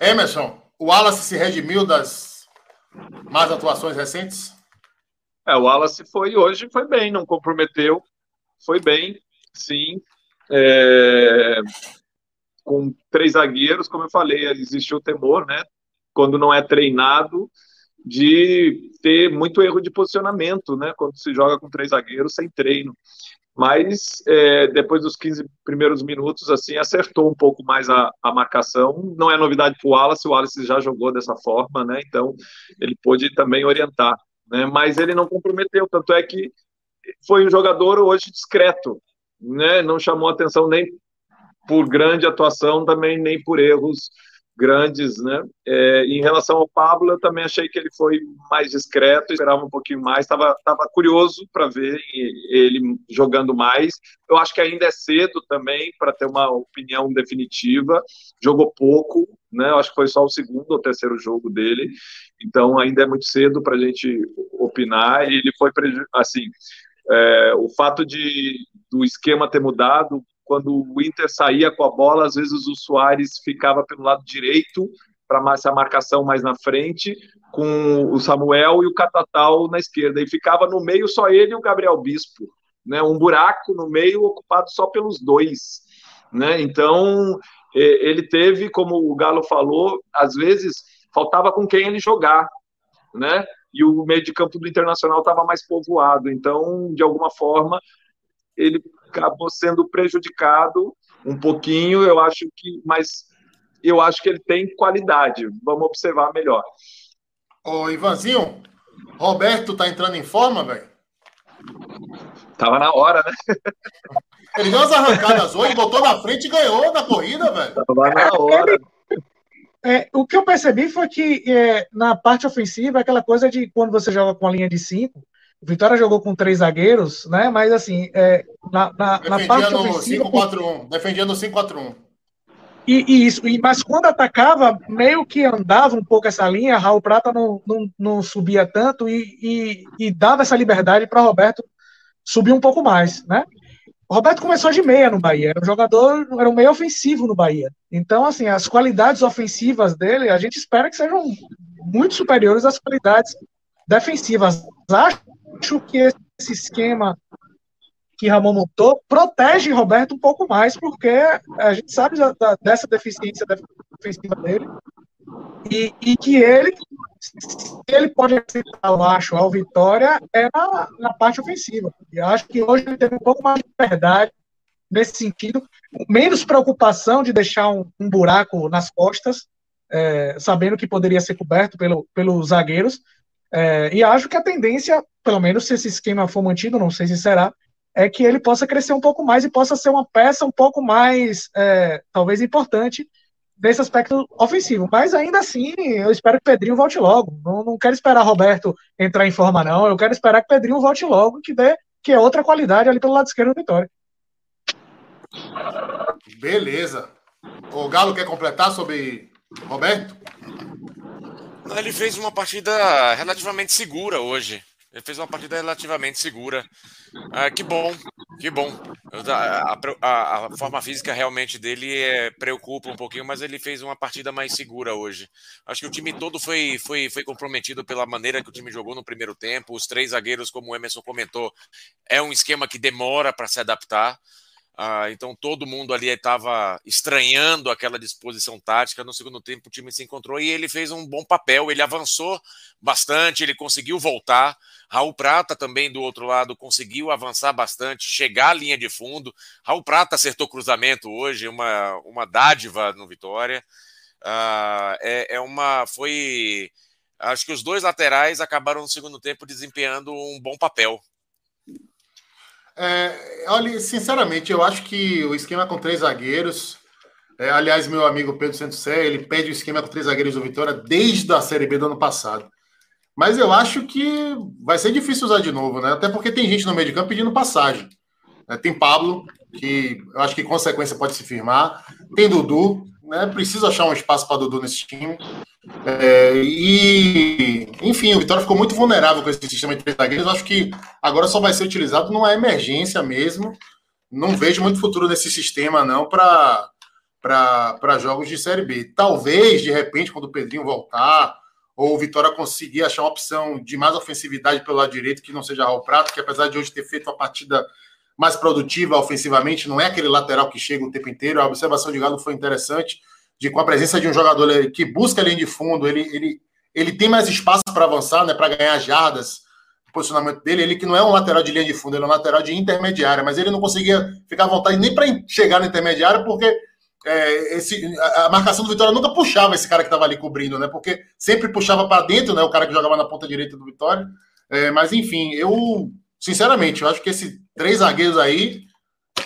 Emerson, o Wallace se redimiu das más atuações recentes? É, o Wallace foi hoje, foi bem, não comprometeu, foi bem, sim. É, com três zagueiros, como eu falei, existe o temor, né? Quando não é treinado, de ter muito erro de posicionamento, né? Quando se joga com três zagueiros sem treino. Mas é, depois dos 15 primeiros minutos, assim, acertou um pouco mais a, a marcação. Não é novidade para o Wallace, o Wallace já jogou dessa forma, né? Então ele pôde também orientar né? mas ele não comprometeu. Tanto é que foi um jogador hoje discreto, né? não chamou atenção nem por grande atuação, também nem por erros grandes, né? É, em relação ao Pablo, eu também achei que ele foi mais discreto, esperava um pouquinho mais, estava tava curioso para ver ele jogando mais. Eu acho que ainda é cedo também para ter uma opinião definitiva. Jogou pouco, né? Eu acho que foi só o segundo ou terceiro jogo dele, então ainda é muito cedo para a gente opinar. E ele foi assim, é, o fato de do esquema ter mudado quando o Inter saía com a bola, às vezes o Soares ficava pelo lado direito para essa marcação mais na frente, com o Samuel e o Catatal na esquerda, e ficava no meio só ele e o Gabriel Bispo, né? Um buraco no meio ocupado só pelos dois, né? Então ele teve, como o Galo falou, às vezes faltava com quem ele jogar, né? E o meio de campo do Internacional estava mais povoado, então de alguma forma ele acabou sendo prejudicado um pouquinho, eu acho que, mas eu acho que ele tem qualidade. Vamos observar melhor. Ô, Ivanzinho, Roberto tá entrando em forma, velho? Tava na hora, né? Ele deu as arrancadas hoje, botou na frente e ganhou na corrida, velho. Tava na hora. É, o que eu percebi foi que é, na parte ofensiva, aquela coisa de quando você joga com a linha de cinco, o Vitória jogou com três zagueiros, né? Mas assim, é, na, na, na parte no ofensiva. 5-4-1, defendia no 5-4-1. E, e, isso, e, mas quando atacava, meio que andava um pouco essa linha, Raul Prata não, não, não subia tanto e, e, e dava essa liberdade para Roberto subir um pouco mais, né? O Roberto começou de meia no Bahia, era um jogador, era um meio ofensivo no Bahia. Então, assim, as qualidades ofensivas dele, a gente espera que sejam muito superiores às qualidades defensivas. Acho acho que esse esquema que Ramon montou protege Roberto um pouco mais, porque a gente sabe da, dessa deficiência defensiva dele e, e, que ele ele pode aceitar, eu acho, a vitória é na, na parte ofensiva. E acho que hoje ele teve um pouco mais de verdade nesse sentido, menos preocupação de deixar um, um buraco nas costas, é, sabendo que poderia ser coberto pelo, pelos zagueiros, é, e acho que a tendência, pelo menos se esse esquema for mantido, não sei se será, é que ele possa crescer um pouco mais e possa ser uma peça um pouco mais, é, talvez, importante nesse aspecto ofensivo. Mas ainda assim, eu espero que Pedrinho volte logo. Não, não quero esperar Roberto entrar em forma, não. Eu quero esperar que Pedrinho volte logo, que dê que é outra qualidade ali pelo lado esquerdo do Vitória. Beleza. O Galo quer completar sobre Roberto? Ele fez uma partida relativamente segura hoje. Ele fez uma partida relativamente segura. Ah, que bom, que bom. A, a, a, forma física realmente dele é, preocupa um pouquinho, mas ele fez uma partida mais segura hoje. Acho que o time todo foi, foi, foi comprometido pela maneira que o time jogou no primeiro tempo. Os três zagueiros, como o Emerson comentou, é um esquema que demora para se adaptar. Ah, então todo mundo ali estava estranhando aquela disposição tática. No segundo tempo o time se encontrou e ele fez um bom papel. Ele avançou bastante, ele conseguiu voltar. Raul Prata também do outro lado conseguiu avançar bastante, chegar à linha de fundo. Raul Prata acertou cruzamento hoje, uma, uma dádiva no Vitória. Ah, é, é uma. Foi. Acho que os dois laterais acabaram no segundo tempo desempenhando um bom papel. É, olha, sinceramente, eu acho que o esquema com três zagueiros. É, aliás, meu amigo Pedro Santos Sé, ele pede o esquema com três zagueiros do Vitória desde a Série B do ano passado. Mas eu acho que vai ser difícil usar de novo, né? Até porque tem gente no meio de campo pedindo passagem. É, tem Pablo, que eu acho que consequência pode se firmar. Tem Dudu, né? Precisa achar um espaço para Dudu nesse time. É, e, enfim, o Vitória ficou muito vulnerável com esse sistema de três zagueiros. Acho que agora só vai ser utilizado numa emergência mesmo. Não vejo muito futuro nesse sistema, não, para jogos de Série B. Talvez, de repente, quando o Pedrinho voltar, ou o Vitória conseguir achar uma opção de mais ofensividade pelo lado direito, que não seja Raul Prato, que apesar de hoje ter feito uma partida mais produtiva ofensivamente, não é aquele lateral que chega o tempo inteiro. A observação de Galo foi interessante de com a presença de um jogador que busca a linha de fundo, ele, ele, ele tem mais espaço para avançar, né, para ganhar jardas, posicionamento dele, ele que não é um lateral de linha de fundo, ele é um lateral de intermediária, mas ele não conseguia ficar à vontade nem para chegar na intermediária, porque é, esse, a, a, marcação do Vitória nunca puxava esse cara que estava ali cobrindo, né, porque sempre puxava para dentro, né, o cara que jogava na ponta direita do Vitória, é, mas enfim, eu, sinceramente, eu acho que esses três zagueiros aí,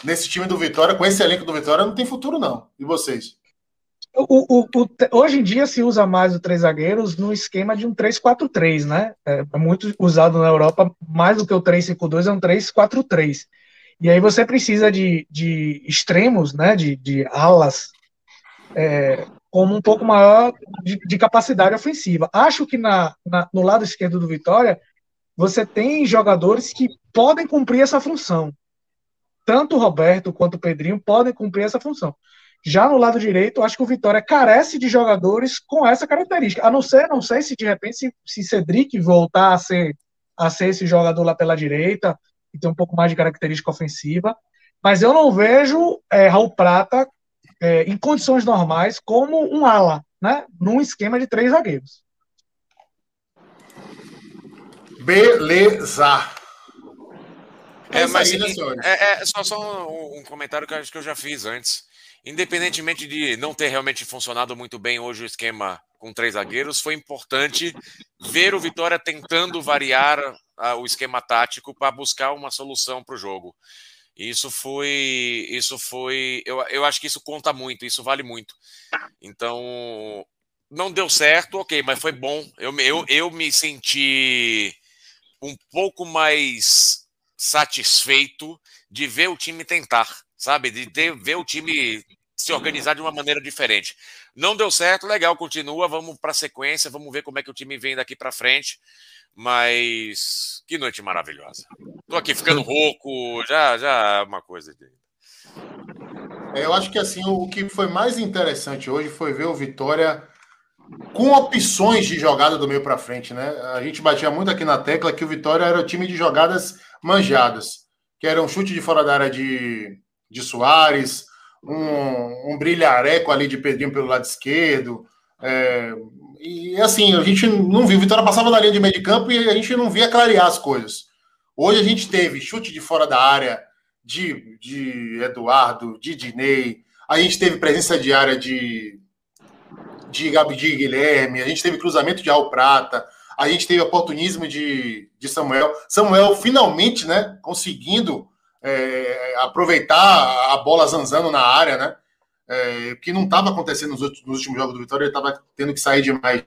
nesse time do Vitória, com esse elenco do Vitória, não tem futuro não, e vocês? O, o, o, hoje em dia se usa mais o três zagueiros no esquema de um 3-4-3, né? É, é, muito usado na Europa, mais do que o 3-5-2, é um 3-4-3. E aí você precisa de, de extremos, né? De, de alas, é, como um pouco maior de, de capacidade ofensiva. Acho que na, na, no lado esquerdo do Vitória, você tem jogadores que podem cumprir essa função. Tanto o Roberto quanto o Pedrinho podem cumprir essa função. Já no lado direito, acho que o Vitória carece de jogadores com essa característica. A não ser, não sei se de repente se, se Cedric voltar a ser, a ser esse jogador lá pela direita e ter um pouco mais de característica ofensiva. Mas eu não vejo é, Raul Prata é, em condições normais como um ala, né? Num esquema de três zagueiros. Beleza. É, mas aí, né, é, é, só, só um, um comentário que eu acho que eu já fiz antes independentemente de não ter realmente funcionado muito bem hoje o esquema com três zagueiros, foi importante ver o Vitória tentando variar o esquema tático para buscar uma solução para o jogo. Isso foi, isso foi, eu, eu acho que isso conta muito, isso vale muito. Então, não deu certo, ok, mas foi bom. Eu, eu, eu me senti um pouco mais satisfeito de ver o time tentar sabe? De ter, ver o time se organizar de uma maneira diferente. Não deu certo, legal, continua, vamos para a sequência, vamos ver como é que o time vem daqui para frente. Mas que noite maravilhosa. Tô aqui ficando rouco, já já é uma coisa de é, eu acho que assim o que foi mais interessante hoje foi ver o Vitória com opções de jogada do meio para frente, né? A gente batia muito aqui na tecla que o Vitória era o time de jogadas manjadas, que era um chute de fora da área de de Soares, um, um brilhareco ali de Pedrinho pelo lado esquerdo. É, e assim, a gente não viu. Vitória passava na linha de meio de campo e a gente não via clarear as coisas. Hoje a gente teve chute de fora da área de, de Eduardo, de Dinei, a gente teve presença de área de, de Gabi de Guilherme, a gente teve cruzamento de Al Prata, a gente teve oportunismo de, de Samuel. Samuel finalmente né, conseguindo é, aproveitar a bola zanzando na área, né? É, que não estava acontecendo nos últimos, nos últimos, jogos do Vitória, ele estava tendo que sair demais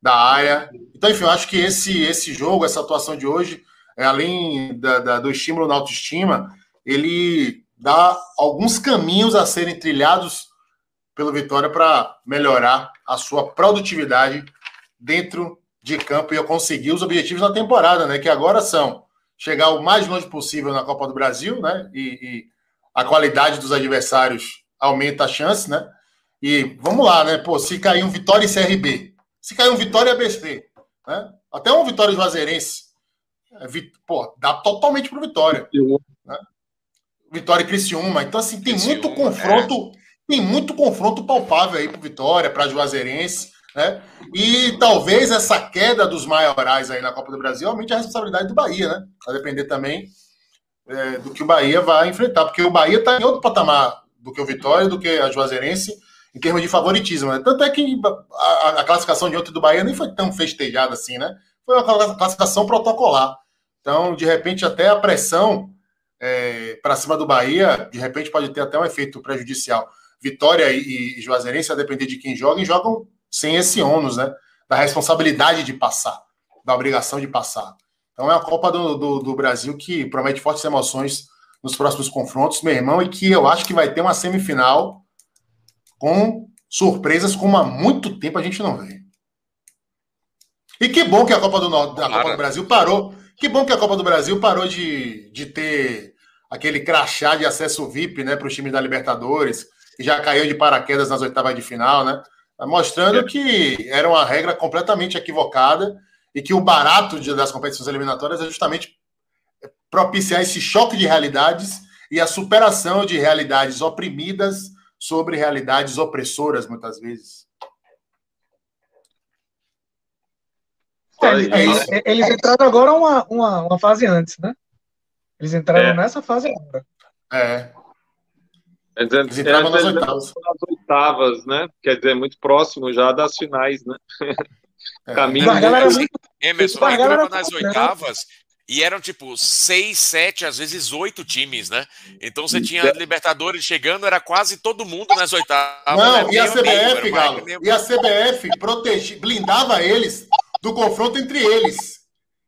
da área. Então, enfim, eu acho que esse, esse jogo, essa atuação de hoje, é, além da, da, do estímulo na autoestima, ele dá alguns caminhos a serem trilhados pelo Vitória para melhorar a sua produtividade dentro de campo ia conseguir os objetivos da temporada, né? Que agora são chegar o mais longe possível na Copa do Brasil, né? E, e a qualidade dos adversários aumenta a chance, né? E vamos lá, né? Pô, se cair um Vitória e CRB, se cair um Vitória e ABC, né? Até um Vitória Juazeirense, é, pô, dá totalmente pro Vitória. Né? Vitória e Criciúma. Então, assim, tem Criciúma, muito confronto, é. tem muito confronto palpável aí pro Vitória, pra Juazeirense, né? E talvez essa queda dos maiorais aí na Copa do Brasil aumente a responsabilidade do Bahia, né? Vai depender também é, do que o Bahia vai enfrentar, porque o Bahia está em outro patamar do que o Vitória, do que a Juazeirense, em termos de favoritismo. Né? Tanto é que a, a, classificação de ontem do Bahia nem foi tão festejada assim, né? Foi uma classificação protocolar. Então, de repente, até a pressão é, para cima do Bahia, de repente, pode ter até um efeito prejudicial. Vitória e, e Juazeirense, a depender de quem joga, jogam sem esse ônus, né? Da responsabilidade de passar, da obrigação de passar. Então é a Copa do, do, do, Brasil que promete fortes emoções nos próximos confrontos, meu irmão, e que eu acho que vai ter uma semifinal com surpresas como há muito tempo a gente não vê. E que bom que a Copa do, a Copa do Brasil parou. Que bom que a Copa do Brasil parou de, de ter aquele crachá de acesso VIP né, para o time da Libertadores, que já caiu de paraquedas nas oitavas de final, né? Mostrando que era uma regra completamente equivocada e que o barato de, das competições eliminatórias é justamente propiciar esse choque de realidades e a superação de realidades oprimidas sobre realidades opressoras, muitas vezes. É, é, eles entraram agora uma, uma, uma, fase antes, né? Eles entraram é. nessa fase agora. É. Eles entraram nas oitavas. Oitavas, né? Quer dizer, muito próximo já das finais, né? É. Caminho. muito... Emerson entrava nas oitavas e eram tipo seis, sete, às vezes oito times, né? Então você tinha é. Libertadores chegando, era quase todo mundo nas oitavas. Não, né? e a CBF, Galo, e a CBF protege, blindava eles do confronto entre eles.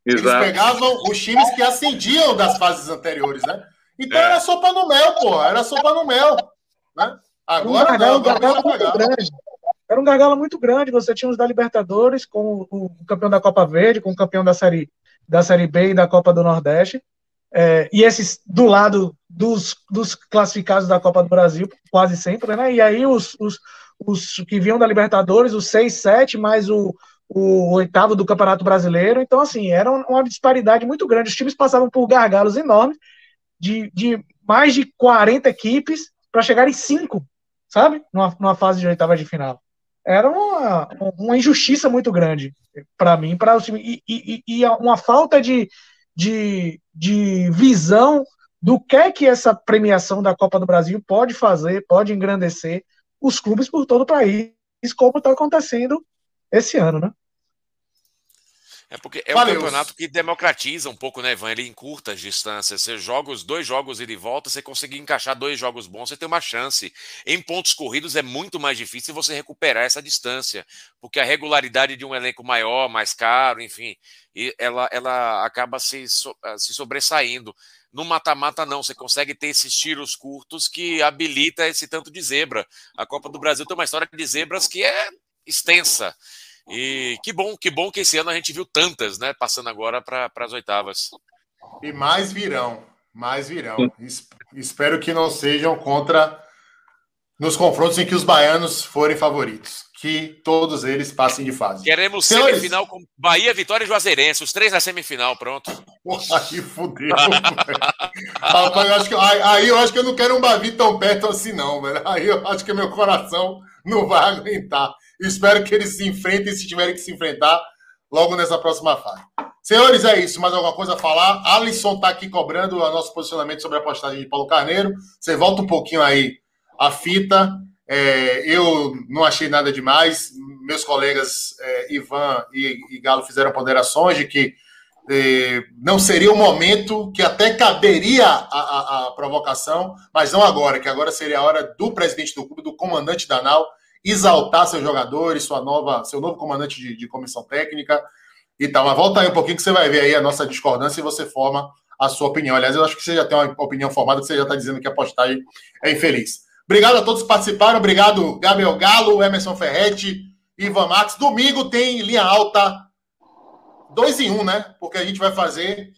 Exato. Eles pegavam os times que ascendiam das fases anteriores, né? Então é. era sopa no mel, pô, era sopa no mel, né? Agora não, agora muito grande. Era um gargalo muito grande. Você tinha os da Libertadores com o, o campeão da Copa Verde, com o campeão da Série, da série B e da Copa do Nordeste. É, e esses do lado dos, dos, classificados da Copa do Brasil, quase sempre, né? E aí os, os, os que vinham da Libertadores, os 6, 7, mais o, o oitavo do Campeonato Brasileiro. Então, assim, era uma disparidade muito grande. Os times passavam por gargalos enormes, de, de mais de 40 equipes, para chegar em 5, sabe? Numa, numa fase de oitava de final era uma, uma injustiça muito grande para mim, para o time, e, e, e, uma falta de, de, de visão do que é que essa premiação da Copa do Brasil pode fazer, pode engrandecer os clubes por todo o país, como está acontecendo esse ano, né? É porque é Valeu. um campeonato que democratiza um pouco, né, Ivan? Ele encurta as distâncias. Você joga os dois jogos e volta, você conseguir encaixar dois jogos bons, você tem uma chance. Em pontos corridos é muito mais difícil você recuperar essa distância, porque a regularidade de um elenco maior, mais caro, enfim, ela, ela acaba se, ah, se sobressaindo. No mata-mata, não, você consegue ter esses tiros curtos que habilita esse tanto de zebra. A Copa do Brasil tem uma história de zebras que é extensa. E que bom, que bom que esse ano a gente viu tantas, né? Passando agora para as oitavas. E mais virão, mais virão. Espero que não sejam contra nos confrontos em que os baianos forem favoritos. Que todos eles passem de fase. Queremos Senhores... semifinal com Bahia, Vitória e Juazeirense. Os três na semifinal, pronto. aí fudeu. Rapaz, eu acho que, aí, eu acho que eu não quero um Bavi tão perto assim, não, velho. Aí eu acho que meu coração não vai aguentar. Espero que eles se enfrentem, se tiverem que se enfrentar, logo nessa próxima fase. Senhores, é isso. Mais alguma coisa a falar? Alisson está aqui cobrando o nosso posicionamento sobre a postagem de Paulo Carneiro. Você volta um pouquinho aí a fita. É, eu não achei nada demais. Meus colegas é, Ivan e, e, Galo fizeram ponderações de que é, não seria o momento que até caberia a, a, a, provocação, mas não agora, que agora seria a hora do presidente do clube, do comandante da NAU, exaltar seus jogadores, sua nova, seu novo comandante de, de comissão técnica e tal. Mas volta aí um pouquinho que você vai ver aí a nossa discordância e você forma a sua opinião. Aliás, eu acho que você já tem uma opinião formada, que você já está dizendo que a postagem é infeliz. Obrigado a todos que participaram. Obrigado, Gabriel Galo, Emerson Ferretti, Ivan Max. Domingo tem linha alta dois em um, né? Porque a gente vai fazer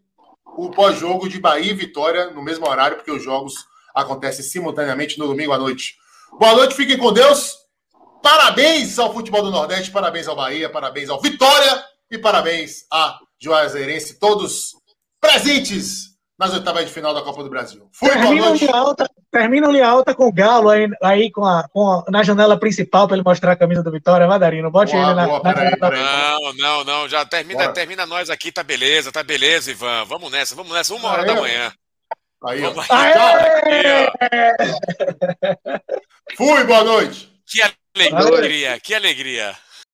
o pós-jogo de Bahia e Vitória no mesmo horário, porque os jogos acontecem simultaneamente no domingo à noite. Boa noite, fiquem com Deus. Parabéns ao futebol do Nordeste, parabéns ao Bahia, parabéns ao Vitória e parabéns a Juazeirense, todos presentes nas oitavas de final da Copa do Brasil. Fui, terminam de alta, terminam de alta com o Galo aí, aí com, a, com a, na janela principal para ele mostrar a camisa do Vitória. Vai, Darino, bote boa, ele na, boa, na peraí, peraí, Não, não, não, já termina, termina nós aqui, tá beleza, tá beleza, Ivan. Vamos nessa, vamos nessa, uma hora da manhã. Aí, vamos aí, Fui, boa noite. Que alegria, que alegria.